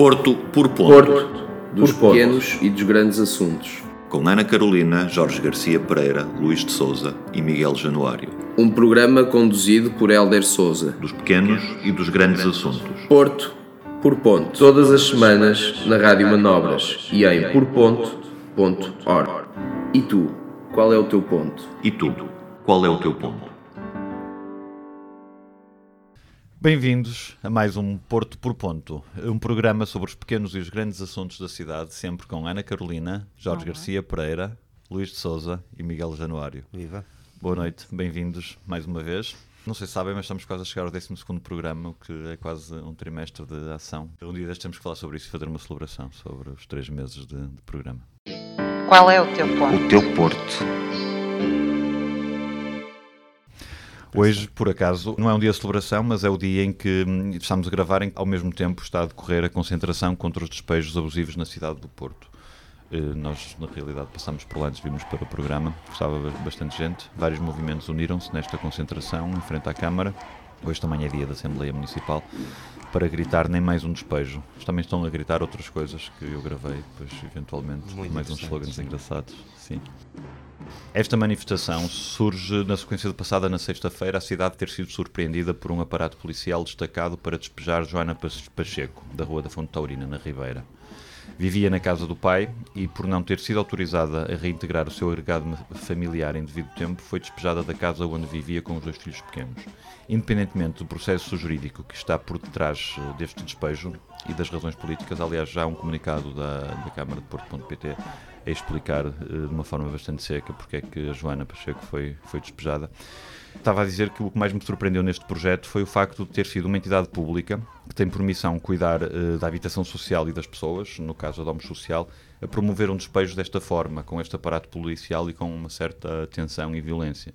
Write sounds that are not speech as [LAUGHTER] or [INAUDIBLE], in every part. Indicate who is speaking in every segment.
Speaker 1: Porto por ponto.
Speaker 2: Porto, dos
Speaker 3: Por
Speaker 2: pequenos e dos grandes assuntos.
Speaker 1: Com Ana Carolina, Jorge Garcia Pereira, Luís de Souza e Miguel Januário.
Speaker 2: Um programa conduzido por Hélder Souza.
Speaker 1: Dos pequenos e dos grandes assuntos.
Speaker 2: Porto por ponto. Todas as semanas na Rádio Manobras e em porponto.org. E tu, qual é o teu ponto?
Speaker 1: E tu, qual é o teu ponto?
Speaker 4: Bem-vindos a mais um Porto por Ponto, um programa sobre os pequenos e os grandes assuntos da cidade, sempre com Ana Carolina, Jorge Garcia Pereira, Luís de Souza e Miguel Januário.
Speaker 3: Viva.
Speaker 4: Boa noite, bem-vindos mais uma vez. Não sei se sabem, mas estamos quase a chegar ao 12 programa, o que é quase um trimestre de ação. Um dia destes temos que falar sobre isso e fazer uma celebração sobre os três meses de, de programa.
Speaker 5: Qual é o teu ponto?
Speaker 1: O teu Porto.
Speaker 4: Hoje, por acaso, não é um dia de celebração, mas é o dia em que hum, estamos a gravar, em que ao mesmo tempo está a decorrer a concentração contra os despejos abusivos na cidade do Porto. Eh, Nós, na realidade, passámos por lá antes, vimos para o programa, estava ba- bastante gente. Vários movimentos uniram-se nesta concentração em frente à Câmara. Hoje também é dia da Assembleia Municipal para gritar nem mais um despejo. Eles também estão a gritar outras coisas que eu gravei, depois, eventualmente,
Speaker 3: Muito
Speaker 4: mais uns slogans engraçados. Sim. Esta manifestação surge na sequência de passada na sexta-feira a cidade ter sido surpreendida por um aparato policial destacado para despejar Joana Pacheco, da Rua da Fonte Taurina, na Ribeira. Vivia na casa do pai e, por não ter sido autorizada a reintegrar o seu agregado familiar em devido tempo, foi despejada da casa onde vivia com os dois filhos pequenos. Independentemente do processo jurídico que está por detrás eh, deste despejo e das razões políticas, aliás, já há um comunicado da, da Câmara de Porto.pt a explicar eh, de uma forma bastante seca porque é que a Joana Pacheco foi, foi despejada. Estava a dizer que o que mais me surpreendeu neste projeto foi o facto de ter sido uma entidade pública que tem por missão cuidar eh, da habitação social e das pessoas, no caso a Domus Social, a promover um despejo desta forma, com este aparato policial e com uma certa tensão e violência.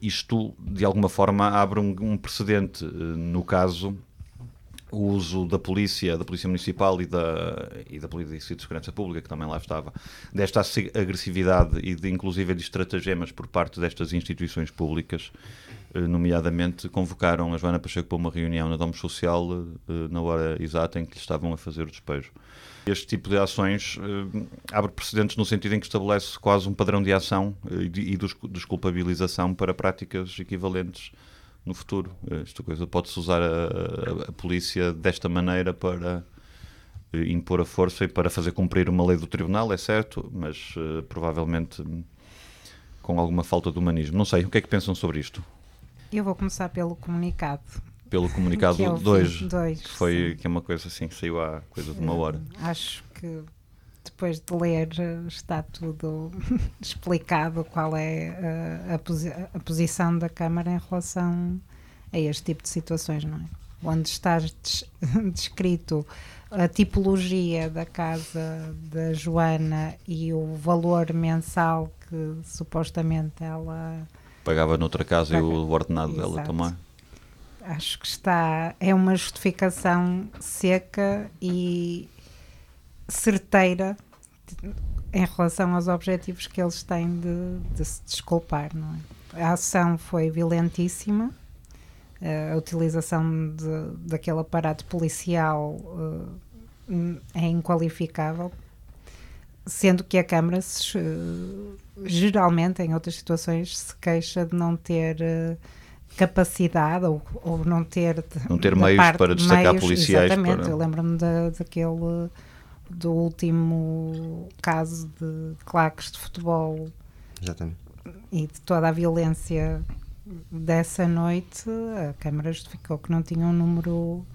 Speaker 4: Isto, de alguma forma, abre um, um precedente. eh, No caso, o uso da polícia, da polícia municipal e da, e da polícia de segurança pública, que também lá estava, desta agressividade e de, inclusive de estratagemas por parte destas instituições públicas, eh, nomeadamente convocaram a Joana Pacheco para uma reunião na Domus Social eh, na hora exata em que lhe estavam a fazer o despejo. Este tipo de ações eh, abre precedentes no sentido em que estabelece quase um padrão de ação e de, e de desculpabilização para práticas equivalentes no futuro. Esta coisa pode-se usar a, a- a polícia desta maneira para eh, impor a força e para fazer cumprir uma lei do tribunal, é certo, mas eh, provavelmente com alguma falta de humanismo. Não sei, o que é que pensam sobre isto?
Speaker 5: Eu vou começar pelo comunicado.
Speaker 4: Pelo [LAUGHS] comunicado
Speaker 5: Que eu
Speaker 4: 2,
Speaker 5: vi, dois,
Speaker 4: que foi
Speaker 5: sim.
Speaker 4: que é uma coisa assim que saiu há coisa de uma hora.
Speaker 5: Acho que depois de ler eh, está tudo [LAUGHS] explicado qual é eh, a, posi- a posição da Câmara em relação a este tipo de situações, não é? Onde está des- [LAUGHS] descrito a tipologia da casa da Joana e o valor mensal que supostamente ela
Speaker 4: Pagava noutra casa e o
Speaker 5: Paga.
Speaker 4: ordenado dela
Speaker 5: Exato.
Speaker 4: também.
Speaker 5: acho que está é uma justificação seca e certeira em relação aos objetivos que eles têm de, de se desculpar, não é? A ação foi violentíssima, a utilização de, daquele aparato policial eh, é inqualificável, sendo que a Câmara se, geralmente em outras situações se queixa de não ter eh, capacidade ou, ou não ter
Speaker 4: Não ter meios
Speaker 5: parte-
Speaker 4: para destacar
Speaker 5: meios,
Speaker 4: policiais
Speaker 5: Exatamente,
Speaker 4: para-
Speaker 5: eu lembro-me da- daquele do último caso de claques de futebol
Speaker 3: Exatamente.
Speaker 5: e de toda a violência dessa noite, a Câmara justificou que não tinha um número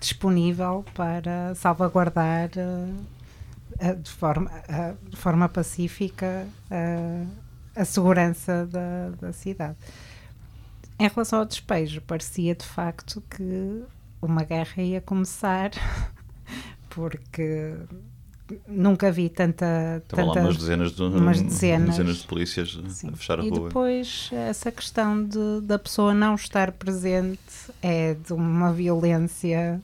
Speaker 5: disponível para salvaguardar eh, de, forma, eh, de forma pacífica eh, a segurança da, da cidade. Em relação ao despejo, parecia de facto que uma guerra ia começar, [LAUGHS] porque nunca vi tanta.
Speaker 4: Estavam lá
Speaker 5: tanta
Speaker 4: umas dezenas de,
Speaker 5: umas dezenas.
Speaker 4: de polícias
Speaker 5: Sim.
Speaker 4: a fechar a
Speaker 5: e
Speaker 4: rua.
Speaker 5: depois essa questão de, da pessoa não estar presente é de uma violência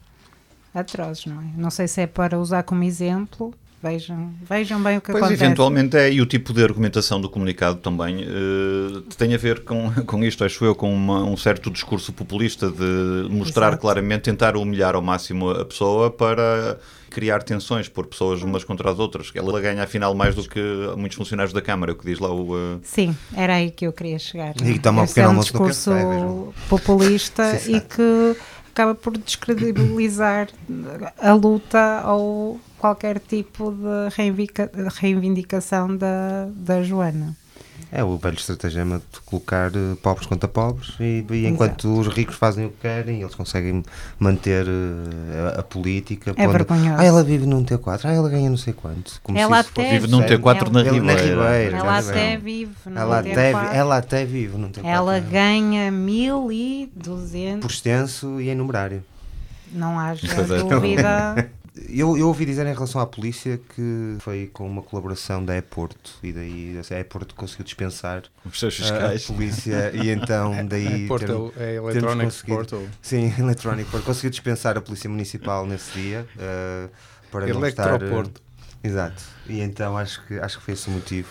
Speaker 5: atroz, não é? Não sei se é para usar como exemplo, vejam, vejam bem o que
Speaker 4: Pois,
Speaker 5: acontece.
Speaker 4: eventualmente é, e o tipo de argumentação do comunicado também eh, tem a ver com, [LAUGHS] com isto, acho eu, com uma- um certo discurso populista de mostrar
Speaker 5: Exato.
Speaker 4: claramente, tentar humilhar ao máximo a pessoa para criar tensões, pôr pessoas umas contra as outras. Ela ganha afinal mais do que muitos funcionários da Câmara, é o que diz lá o. eh,
Speaker 5: Sim, era aí que eu queria chegar.
Speaker 3: E toma um pequeno
Speaker 5: é um
Speaker 3: almoço no
Speaker 5: discurso
Speaker 3: café, vejam.
Speaker 5: populista [LAUGHS]
Speaker 3: Sim,
Speaker 5: e que acaba por descredibilizar a luta ou qualquer tipo de reivindica- reivindicação da, da Joana.
Speaker 3: É o velho estratagema de colocar eh, pobres contra pobres e, e enquanto os ricos fazem o que querem, eles conseguem manter eh, a, a política.
Speaker 5: É
Speaker 3: pondo-
Speaker 5: vergonhoso.
Speaker 3: Ah, ela vive num T4, ah, ela ganha não sei quanto. Como
Speaker 5: Ela
Speaker 3: se
Speaker 5: até
Speaker 4: Vive num
Speaker 3: sério.
Speaker 4: T4 na
Speaker 5: Ela-
Speaker 3: Ela- na
Speaker 4: Ribeira.
Speaker 3: Ribeira.
Speaker 5: Ela até vive no
Speaker 3: Ela
Speaker 5: T4.
Speaker 3: até, ela até vive num T4.
Speaker 5: Ela
Speaker 3: não
Speaker 5: ganha 1200,
Speaker 3: Por extenso e em numerário.
Speaker 5: não haja
Speaker 4: é.
Speaker 5: dúvida. [LAUGHS]
Speaker 3: Eu, eu ouvi dizer em relação à polícia que foi com uma colaboração da E-Porto e daí a E-Porto conseguiu dispensar a, a polícia [LAUGHS] e então daí ter-
Speaker 6: é
Speaker 3: termos
Speaker 6: Electronic
Speaker 3: conseguido-
Speaker 6: Portal.
Speaker 3: Sim, [LAUGHS] Electronic Porto. Conseguiu dispensar a polícia municipal nesse dia eh, para não estar... eh,
Speaker 6: Electroporto.
Speaker 3: exato. E então acho que, acho que foi esse o motivo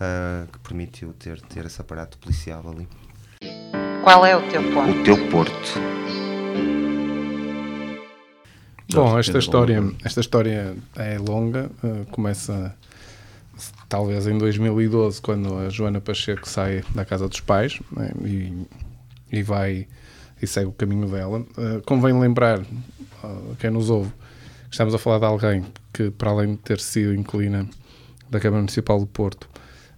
Speaker 3: eh, que permitiu ter, ter esse aparato policial ali.
Speaker 5: Qual é o teu ponto?
Speaker 3: O teu Porto.
Speaker 6: Bom, esta história, esta história é longa, eh, começa talvez em 2012, quando a Joana Pacheco sai da casa dos pais né, e, e vai e segue o caminho dela. Eh, convém lembrar, a quem nos ouve, que estamos a falar de alguém que, para além de ter sido inquilina da Câmara Municipal do Porto,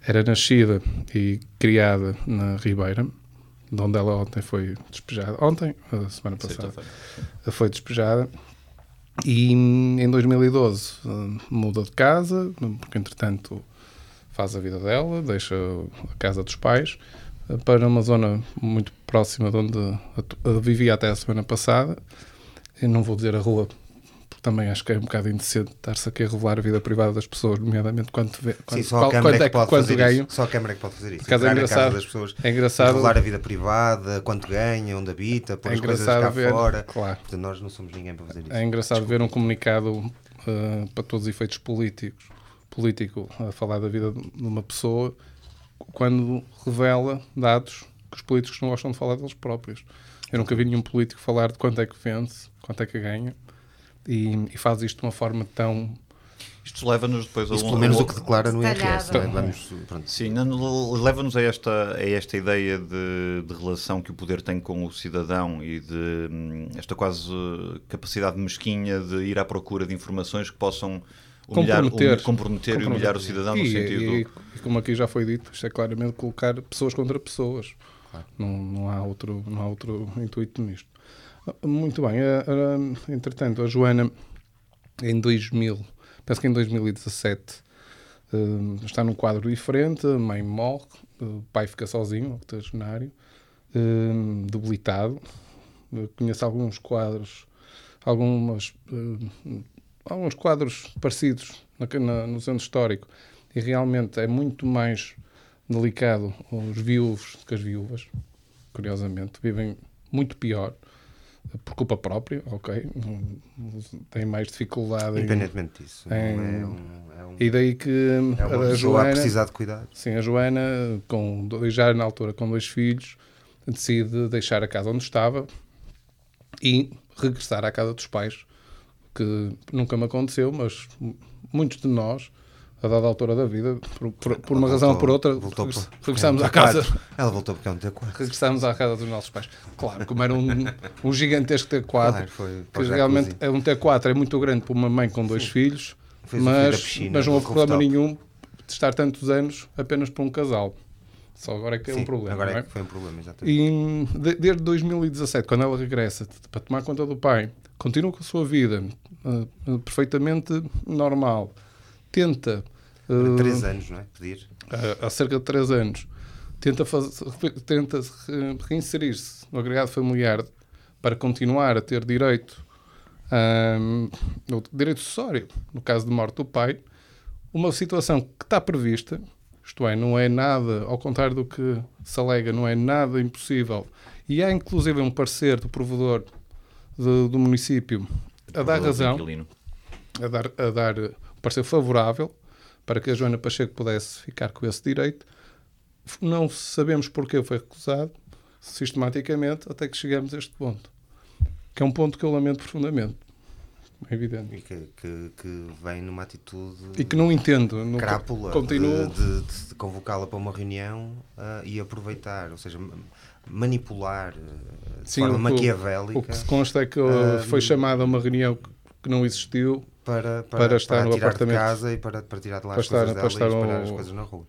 Speaker 6: era nascida e criada na Ribeira, de onde ela ontem foi despejada. Ontem, semana passada foi despejada e em 2012 eh, muda de casa, porque entretanto faz a vida dela, deixa a casa dos pais para uma zona muito próxima de onde vivia até a semana passada. Eu não vou dizer a rua, também acho que é um bocado indecente estar-se aqui a revelar a vida privada das pessoas, nomeadamente quanto, vê,
Speaker 3: Sim,
Speaker 6: quanto,
Speaker 3: só a
Speaker 6: qual- quanto
Speaker 3: é
Speaker 6: é
Speaker 3: que pode
Speaker 6: quanto
Speaker 3: fazer
Speaker 6: ganham.
Speaker 3: isso. Só a Câmara é que pode fazer isso.
Speaker 6: Por é engraçado.
Speaker 3: das pessoas,
Speaker 6: É engraçado,
Speaker 3: revelar a vida privada, quanto ganha, onde habita, pôr
Speaker 6: é
Speaker 3: as coisas cá
Speaker 6: ver,
Speaker 3: fora.
Speaker 6: claro.
Speaker 3: Portanto, nós não somos ninguém para fazer isso.
Speaker 6: É engraçado ver um comunicado eh, para todos os efeitos políticos, político a falar da vida de uma pessoa quando revela dados que os políticos não gostam de falar deles próprios. Eu nunca vi nenhum político falar de quanto é que vence, quanto é que ganha e, e faz isto de uma forma tão
Speaker 4: Isto leva-nos depois a
Speaker 3: Isso
Speaker 4: um.
Speaker 3: pelo menos o que declara no IRS. É? Vamos, pronto.
Speaker 4: Sim, leva-nos a esta, a esta ideia de, de relação que o poder tem com o cidadão e de hum, esta quase eh, capacidade mesquinha de ir à procura de informações que possam humilhar,
Speaker 6: Comprometer.
Speaker 4: hum, comprometer, e humilhar o cidadão no
Speaker 6: e,
Speaker 4: sentido.
Speaker 6: e- e como aqui já foi dito, isto é claramente colocar pessoas contra pessoas. Não, não, há outro, não há outro intuito nisto. Muito bem. ah, ah, entretanto, a Joana, em 2000, penso que em 2017, ah, está num quadro diferente. Mãe morre, pai fica sozinho, octogenário, debilitado. Conheço alguns quadros, algumas, alguns quadros parecidos no centro histórico e realmente é muito mais delicado os viúvos que as viúvas, curiosamente, vivem muito pior por culpa própria, ok, têm mais dificuldade em,
Speaker 3: Independentemente disso. não
Speaker 6: em-
Speaker 3: É, um, é, um,
Speaker 6: e daí que
Speaker 3: é uma
Speaker 6: a Joana,
Speaker 3: precisar de cuidado.
Speaker 6: sim, a Joana, com dois, já na altura com dois filhos, decide deixar a casa onde estava e regressar à casa dos pais, que nunca me aconteceu, mas muitos de nós, a dada altura da vida, por, por- por uma
Speaker 3: Ela
Speaker 6: razão ou
Speaker 3: voltou-
Speaker 6: por outra,
Speaker 3: voltou
Speaker 6: regress-
Speaker 3: por-
Speaker 6: regressamos
Speaker 3: é um
Speaker 6: à casa.
Speaker 3: T4. Ela voltou porque é um T4.
Speaker 6: Regressamos à casa dos nossos pais. Claro, como era um, um gigantesco T4,
Speaker 3: Claro, foi
Speaker 6: que realmente é um T4 é muito grande para uma mãe com dois filhos,
Speaker 3: Fez
Speaker 6: mas,
Speaker 3: piscina,
Speaker 6: mas não houve problema
Speaker 3: rooftop.
Speaker 6: nenhum de estar tantos anos apenas para um casal. Só agora é que é
Speaker 3: Sim,
Speaker 6: um problema.
Speaker 3: Agora é
Speaker 6: é?
Speaker 3: que foi um problema, exatamente.
Speaker 6: E de- desde 2017, quando ela regressa para tomar conta do pai, continua com a sua vida ah, perfeitamente normal, tenta ah,
Speaker 3: Três anos, não é? Pedir.
Speaker 6: há- há cerca de 3 anos, tenta, faz- tenta re- reinserir-se no agregado familiar para continuar a ter direito, ahm, no direito sucessório, no caso de morte do pai, uma situação que está prevista, isto é, não é nada, ao contrário do que se alega, não é nada impossível. E há inclusive um parecer do provedor de- do município a dar razão a dar, a dar pareceu favorável para que a Joana Pacheco pudesse ficar com esse direito. Não sabemos porquê foi recusado, sistematicamente, até que chegamos a este ponto. Que é um ponto que eu lamento profundamente. É evidente.
Speaker 3: E que, que, que vem numa atitude
Speaker 6: E que não entendo.
Speaker 3: Crápula
Speaker 6: continuo.
Speaker 3: de, de- de convocá-la para uma reunião ah, e aproveitar, ou seja, ma- manipular ah, de
Speaker 6: Sim,
Speaker 3: forma
Speaker 6: o
Speaker 3: maquiavélica
Speaker 6: O que se consta é que
Speaker 3: Ah,
Speaker 6: foi chamada a uma reunião que não existiu.
Speaker 3: Para,
Speaker 6: para estar no
Speaker 3: tirar
Speaker 6: apartamento.
Speaker 3: de casa e para, para tirar de lá
Speaker 6: Para
Speaker 3: as
Speaker 6: estar-
Speaker 3: coisas
Speaker 6: para
Speaker 3: dela
Speaker 6: estar
Speaker 3: e esperar
Speaker 6: ao-
Speaker 3: as coisas na rua.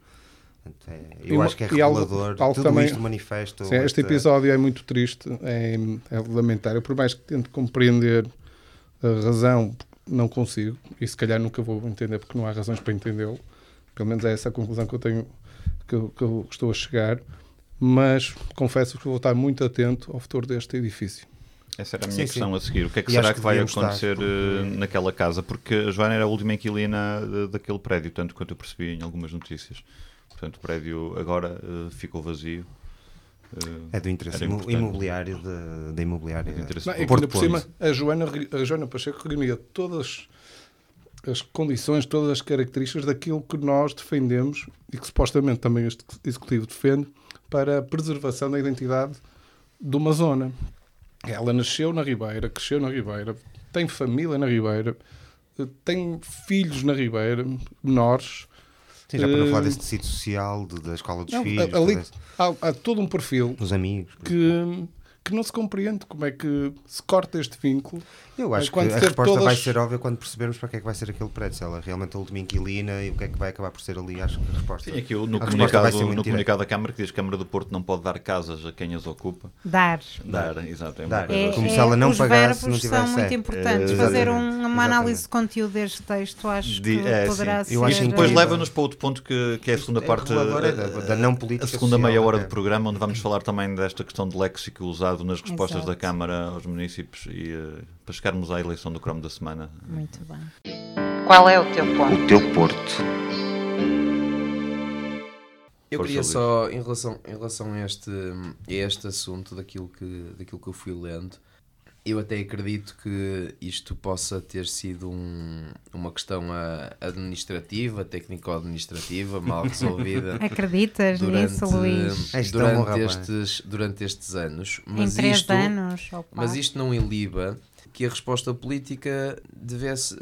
Speaker 3: É-
Speaker 6: E
Speaker 3: eu
Speaker 6: uma-
Speaker 3: acho que é
Speaker 6: e algo-
Speaker 3: revelador.
Speaker 6: algo
Speaker 3: Tudo
Speaker 6: também-
Speaker 3: isto manifesta.
Speaker 6: Sim, este episódio é muito triste, é, é lamentável. Por mais que tente compreender a razão, não consigo. E se calhar nunca vou entender porque não há razões para entendê-lo. Pelo menos é essa a conclusão que eu tenho, que eu, que eu estou a chegar. Mas confesso que vou estar muito atento ao futuro deste edifício.
Speaker 4: Essa era a minha
Speaker 3: Sim,
Speaker 4: questão
Speaker 3: sim.
Speaker 4: a seguir. O que é que
Speaker 3: E
Speaker 4: será que,
Speaker 3: que
Speaker 4: vai acontecer
Speaker 3: porque-
Speaker 4: eh, naquela casa? Porque a Joana era a última inquilina eh, daquele prédio, tanto quanto eu percebi em algumas notícias. Portanto, o prédio agora eh, ficou vazio.
Speaker 3: É do interesse imobiliário da, da imobiliária.
Speaker 4: É do interesse
Speaker 6: Não, por cima, a Joana, a Joana Pacheco reunia todas as condições, todas as características daquilo que nós defendemos e que supostamente também este Executivo defende para a preservação da identidade de uma zona. Ela nasceu na Ribeira, cresceu na Ribeira, tem família na Ribeira, eh, tem filhos na Ribeira, menores.
Speaker 3: Sim, já para não falar
Speaker 6: Eh,
Speaker 3: desse tecido social, de- da escola dos
Speaker 6: Não,
Speaker 3: filhos,
Speaker 6: ali há, há todo um perfil
Speaker 3: dos amigos.
Speaker 6: que, que não se compreende como é que se corta este vínculo.
Speaker 3: Eu acho que a resposta vai
Speaker 6: todas-
Speaker 3: ser óbvia quando percebermos para que é que vai ser aquele prédio. Se ela é realmente a última inquilina e o que é que vai acabar por ser ali, acho que a resposta.
Speaker 4: Sim, aqui o- no,
Speaker 3: vai
Speaker 4: comunicado, no comunicado da Câmara que diz que a Câmara do Porto não pode dar casas a quem as ocupa.
Speaker 5: Dar.
Speaker 4: Dar, exato. É
Speaker 3: Dar.
Speaker 5: É,
Speaker 4: assim.
Speaker 3: Como
Speaker 5: é,
Speaker 3: se ela não
Speaker 5: os
Speaker 3: pagasse,
Speaker 5: verbos
Speaker 3: não tivesse-
Speaker 5: são muito
Speaker 3: é.
Speaker 5: importantes.
Speaker 4: É,
Speaker 5: Fazer um-
Speaker 3: exatamente,
Speaker 5: uma análise
Speaker 3: exatamente.
Speaker 5: de conteúdo deste texto acho que
Speaker 4: é,
Speaker 5: poderá
Speaker 4: sim.
Speaker 5: ser.
Speaker 3: Eu acho
Speaker 4: E depois leva-nos para outro ponto que, que é a segunda
Speaker 3: é
Speaker 4: parte,
Speaker 3: é da- da não política
Speaker 4: a segunda
Speaker 3: social
Speaker 4: meia hora do programa, onde vamos falar também desta questão de léxico usado nas respostas
Speaker 5: Exato.
Speaker 4: da Câmara aos municípios e eh, para chegarmos à eleição do cromo da semana.
Speaker 5: Muito bem.
Speaker 7: Qual é o teu ponto?
Speaker 3: O teu Porto.
Speaker 2: Eu queria só, em relação, em relação a, este, a este assunto, daquilo que, daquilo que eu fui lendo, eu até acredito que isto possa ter sido um- uma questão ah, administrativa, técnico-administrativa, mal [LAUGHS] resolvida.
Speaker 5: Acreditas
Speaker 2: durante,
Speaker 5: nisso, Luís?
Speaker 2: Durante,
Speaker 3: rapaz.
Speaker 2: estes, durante estes anos.
Speaker 5: Em
Speaker 2: Mas
Speaker 5: três
Speaker 2: isto,
Speaker 5: anos? Ou
Speaker 2: mas isto não iliba que a resposta política devesse, eh,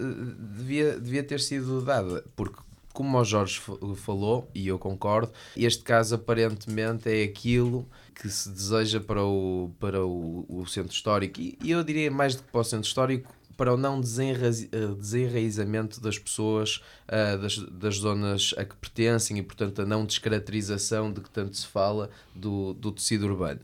Speaker 2: devia, devia ter sido dada, porque como o Jorge fa- falou, e eu concordo, este caso aparentemente é aquilo que se deseja para o, para o, o centro histórico, e eu diria mais do que para o centro histórico, para o não eh, desenraizamento das pessoas ah, das, das zonas a que pertencem e, portanto, a não descaracterização de que tanto se fala do, do tecido urbano.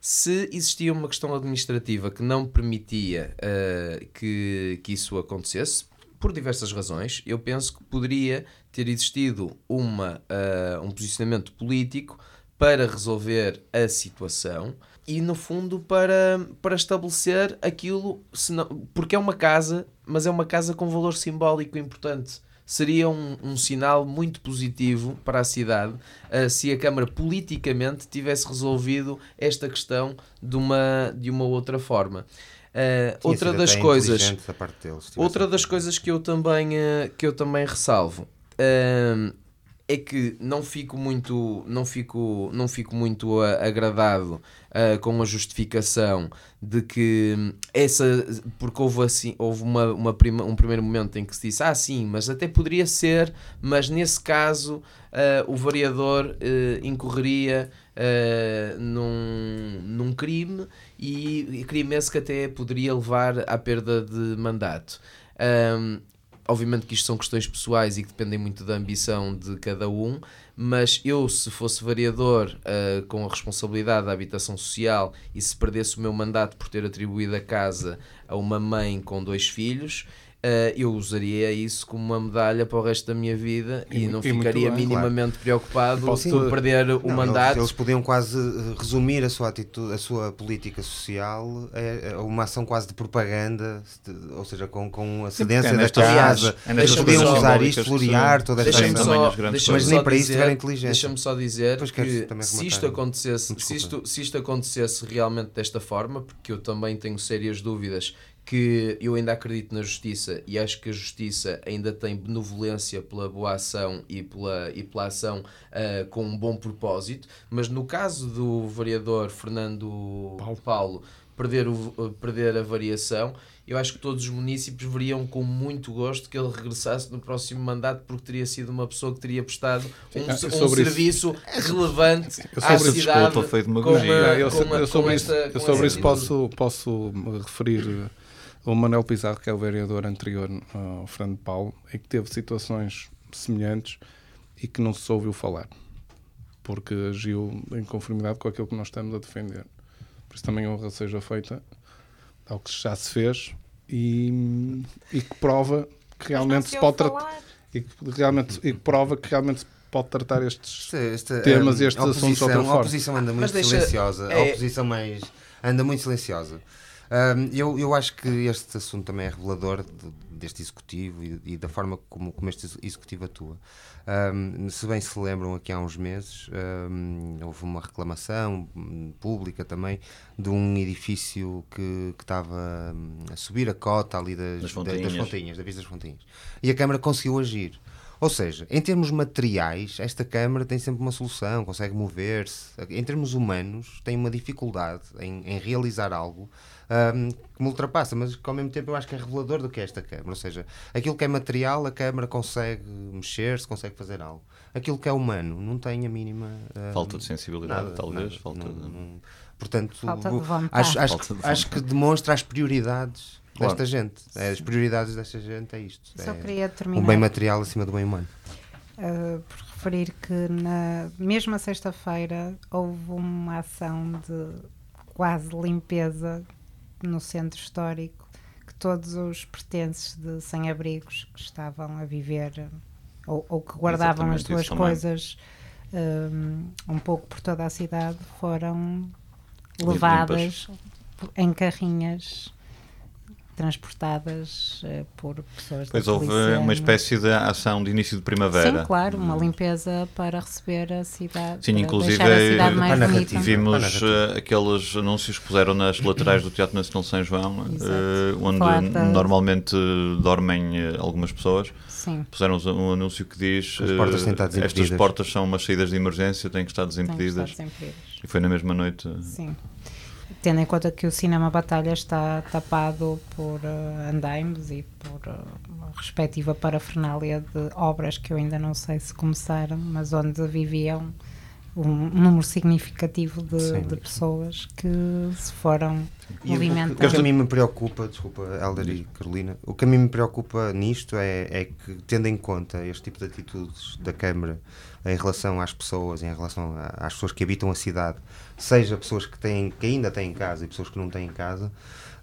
Speaker 2: Se existia uma questão administrativa que não permitia ah, que, que isso acontecesse, por diversas razões, eu penso que poderia ter existido uma, ah, um posicionamento político para resolver a situação e, no fundo, para, para estabelecer aquilo, se não- porque é uma casa, mas é uma casa com valor simbólico importante. Seria um, um sinal muito positivo para a cidade ah, se a Câmara politicamente tivesse resolvido esta questão de uma, de uma outra forma.
Speaker 3: Tinha
Speaker 2: outra das coisas
Speaker 3: deles,
Speaker 2: Outra das coisas que eu também, eh, que eu também ressalvo hum, é que não fico muito, não fico, não fico muito ah, agradado ah, com a justificação de que essa, porque houve assim, houve uma, uma prima, um primeiro momento em que se disse, ah sim, mas até poderia ser, mas nesse caso ah, o variador eh, incorreria num, num crime e, e crime esse que até poderia levar à perda de mandato. Ahm, obviamente que isto são questões pessoais e que dependem muito da ambição de cada um, mas eu, se fosse variador ah, com a responsabilidade da habitação social e se perdesse o meu mandato por ter atribuído a casa a uma mãe com dois filhos, ah, eu usaria isso como uma medalha para o resto da minha vida e,
Speaker 6: E-
Speaker 2: não
Speaker 6: e
Speaker 2: ficaria
Speaker 6: bem,
Speaker 2: minimamente preocupado
Speaker 6: Posso-
Speaker 2: por perder o
Speaker 3: Não,
Speaker 2: mandato.
Speaker 3: Eles, eles podiam quase eh, resumir a sua atitude, a sua política social a, a uma ação quase de propaganda, de- ou seja, com, com a cedência da
Speaker 4: nestas-
Speaker 3: casa.
Speaker 4: é
Speaker 3: Eles podiam usar isto, florear toda esta
Speaker 4: também
Speaker 2: só,
Speaker 3: Mas nem para isso tiveram inteligência.
Speaker 2: Deixa-me só dizer que
Speaker 3: também
Speaker 2: se isto acontecesse, se isto, se isto acontecesse realmente desta forma, porque eu também tenho sérias dúvidas que eu ainda acredito na justiça e acho que a justiça ainda tem benevolência pela boa ação e pela, e pela ação uh, com um bom propósito, mas no caso do vereador Fernando Paulo, Paulo perder, o, perder a variação, eu acho que todos os municípios veriam com muito gosto que ele regressasse no próximo mandato porque teria sido uma pessoa que teria prestado um,
Speaker 6: Ah,
Speaker 2: um
Speaker 6: sobre
Speaker 2: serviço relevante
Speaker 6: Eu
Speaker 2: à
Speaker 6: sobre-
Speaker 2: cidade
Speaker 4: Desculpa, foi
Speaker 2: com
Speaker 4: demagogia.
Speaker 2: uma-
Speaker 6: Ah, eu,
Speaker 2: com uma-
Speaker 6: eu
Speaker 2: com
Speaker 6: sobre
Speaker 2: esta-
Speaker 6: isso, eu
Speaker 2: com
Speaker 6: sobre isso posso, posso me referir eh, ao Manuel Pizarro, que é o vereador anterior ao Fernando Paulo, e que teve situações semelhantes e que não se ouviu falar, porque agiu em conformidade com aquilo que nós estamos a defender. Por isso também a honra seja feita ao que já se fez e, e que prova que realmente se pode tratar e que realmente e que prova que realmente se pode tratar estes
Speaker 3: Este- este,
Speaker 6: temas e estes
Speaker 3: a
Speaker 6: assuntos de outra
Speaker 3: oposição- A
Speaker 6: forma.
Speaker 3: oposição anda muito
Speaker 2: deixa-
Speaker 3: silenciosa. A
Speaker 2: é-
Speaker 3: oposição mais anda muito silenciosa. Hum, eu, eu acho que este assunto também é revelador de- deste executivo e, e da forma como, como este executivo atua. Hum, se bem se lembram, aqui há uns meses hum, houve uma reclamação pública também de um edifício que, que estava a subir a cota ali das,
Speaker 4: Das
Speaker 3: da- das
Speaker 4: Fontinhas.
Speaker 3: fontinhas, da Vista das Fontinhas. E a Câmara conseguiu agir. Ou seja, em termos materiais, esta Câmara tem sempre uma solução, consegue mover-se. Em termos humanos, tem uma dificuldade em, em realizar algo ahm, que me ultrapassa, mas que ao mesmo tempo eu acho que é revelador do que é esta Câmara. Ou seja, aquilo que é material, a Câmara consegue mexer-se, consegue fazer algo. Aquilo que é humano, não tem a mínima. ahm,
Speaker 4: Falta de sensibilidade,
Speaker 3: nada,
Speaker 4: talvez.
Speaker 3: nada.
Speaker 4: falta
Speaker 3: Não-
Speaker 4: de...
Speaker 3: não- portanto,
Speaker 5: Falta de
Speaker 3: o-
Speaker 5: vontade.
Speaker 3: acho, acho,
Speaker 4: Falta de
Speaker 3: que, acho que demonstra as prioridades
Speaker 4: Claro.
Speaker 3: desta gente. É, as prioridades desta gente é isto.
Speaker 5: Só
Speaker 3: é
Speaker 5: queria
Speaker 3: o
Speaker 5: terminar
Speaker 3: bem material acima do bem humano.
Speaker 5: uh, por referir que na mesma sexta-feira houve uma ação de quase limpeza no centro histórico que todos os pertences de sem-abrigos que estavam a viver ou, ou que guardavam as
Speaker 4: Exatamente,
Speaker 5: duas
Speaker 4: isso também.
Speaker 5: coisas um, um pouco por toda a cidade foram
Speaker 4: Limpas.
Speaker 5: levadas em carrinhas transportadas eh, por pessoas
Speaker 4: Pois
Speaker 5: da
Speaker 4: houve
Speaker 5: polícia
Speaker 4: uma espécie de ação de início de primavera.
Speaker 5: Sim, claro, uma limpeza para receber a cidade.
Speaker 4: Sim, inclusive
Speaker 5: a cidade mais
Speaker 3: a
Speaker 5: bonita.
Speaker 4: Vimos eh, aqueles anúncios que puseram nas laterais do Teatro Nacional de São João, eh, onde normalmente dormem eh, algumas pessoas.
Speaker 5: Sim,
Speaker 4: Puseram um anúncio que diz
Speaker 3: As portas têm
Speaker 4: eh, estas
Speaker 3: desimpedidas."
Speaker 4: portas são umas saídas de emergência, têm que estar
Speaker 5: tem que estar
Speaker 4: desimpedidas.
Speaker 5: desimpedidas.
Speaker 4: E foi na mesma noite.
Speaker 5: Sim. Tendo em conta que o Cinema Batalha está tapado por eh, andaimes e por uma respectiva parafernália de obras que eu ainda não sei se começaram, mas onde viviam um número significativo de,
Speaker 3: Sim.
Speaker 5: de pessoas que se foram
Speaker 3: E o-
Speaker 5: movimentando.
Speaker 3: que a mim me preocupa, desculpa, Helder e Carolina, o que a mim me preocupa nisto é, é que, tendo em conta este tipo de atitudes da Câmara em relação às pessoas, em relação às pessoas que habitam a cidade, seja pessoas que, têm, que ainda têm casa e pessoas que não têm casa,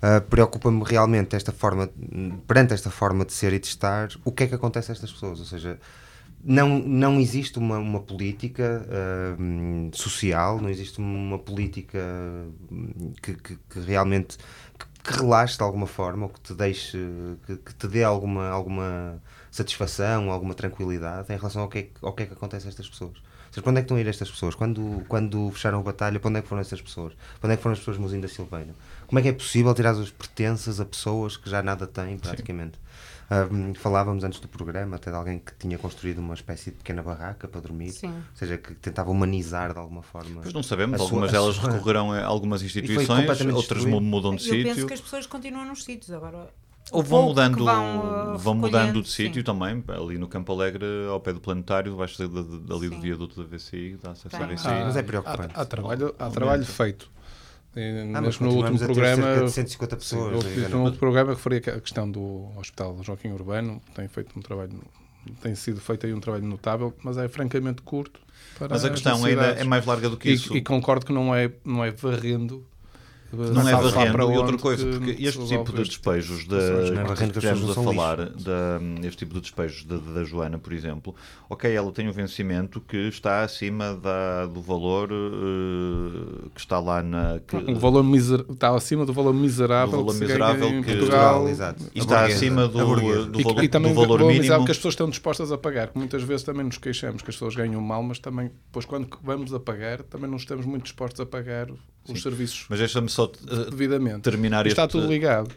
Speaker 3: ah, preocupa-me realmente esta forma, perante esta forma de ser e de estar, o que é que acontece a estas pessoas? Ou seja, não, não existe uma, uma política hum, social, não existe uma política hum, que, que- que realmente que, que relaxe de alguma forma ou que te deixe, que te dê alguma, alguma satisfação, alguma tranquilidade em relação ao que, é, que- ao que é que acontece a estas pessoas. Ou seja, onde é que estão a ir estas pessoas? Quando, quando fecharam a batalha, para onde é que foram estas pessoas? Para onde é que foram as pessoas Mozinho da Silveira? Como é que é possível tirar os pertences a pessoas que já nada têm, praticamente? Falávamos antes do programa até de alguém que tinha construído uma espécie de pequena barraca para dormir,
Speaker 5: Sim.
Speaker 3: ou seja, que tentava humanizar de alguma forma.
Speaker 4: Pois não sabemos,
Speaker 3: sua-
Speaker 4: algumas delas
Speaker 3: sua-
Speaker 4: recorrerão a algumas instituições, outras
Speaker 3: destruído.
Speaker 4: mudam de
Speaker 8: Eu penso
Speaker 4: sítio.
Speaker 8: que as pessoas continuam nos sítios agora.
Speaker 4: Ou vão mudando,
Speaker 8: vão, uh,
Speaker 4: vão mudando de sítio
Speaker 8: sim.
Speaker 4: também, ali no Campo Alegre, ao pé do planetário, vais sair da- da- dali do
Speaker 8: Sim.
Speaker 4: viaduto da VCI, dá acesso à. VCI.
Speaker 3: Ah, mas é
Speaker 6: Há,
Speaker 3: preocupante.
Speaker 6: há trabalho, há trabalho feito. E,
Speaker 3: Ah, mas
Speaker 6: no último programa.
Speaker 3: cerca de 150
Speaker 6: Sim,
Speaker 3: pessoas.
Speaker 6: eu fiz
Speaker 3: já
Speaker 6: no
Speaker 3: não-
Speaker 6: outro programa referi a questão do Hospital Joaquim Urbano, tem feito um trabalho, tem sido feito aí um trabalho notável, mas é francamente curto. Para
Speaker 4: Mas a questão ainda é mais larga do que isso.
Speaker 6: E, e concordo que não é, não é varrendo.
Speaker 4: Não é varrendo
Speaker 6: para
Speaker 4: e outra coisa,
Speaker 6: que
Speaker 4: porque
Speaker 6: se
Speaker 4: este tipo de despejos da,
Speaker 3: é que
Speaker 4: a falar, da, este tipo de despejos da, da Joana, por exemplo, ok, ela tem um vencimento que está acima da, do valor eh, que está lá na. Que,
Speaker 6: O valor miser... está acima do valor miserável,
Speaker 4: Do valor
Speaker 6: que se
Speaker 4: miserável
Speaker 6: ganha em
Speaker 4: que-
Speaker 6: Portugal.
Speaker 3: exato.
Speaker 4: e está acima do, do
Speaker 6: E,
Speaker 4: valor,
Speaker 6: e também
Speaker 4: do valor mínimo.
Speaker 6: que as pessoas estão dispostas a pagar. que Muitas vezes também nos queixamos que as pessoas ganham mal, mas também, depois quando vamos a pagar, também não estamos muito dispostos a pagar os serviços
Speaker 4: Mas deixa-me só eh,
Speaker 6: devidamente.
Speaker 4: terminar
Speaker 6: está
Speaker 4: este-
Speaker 6: tudo ligado.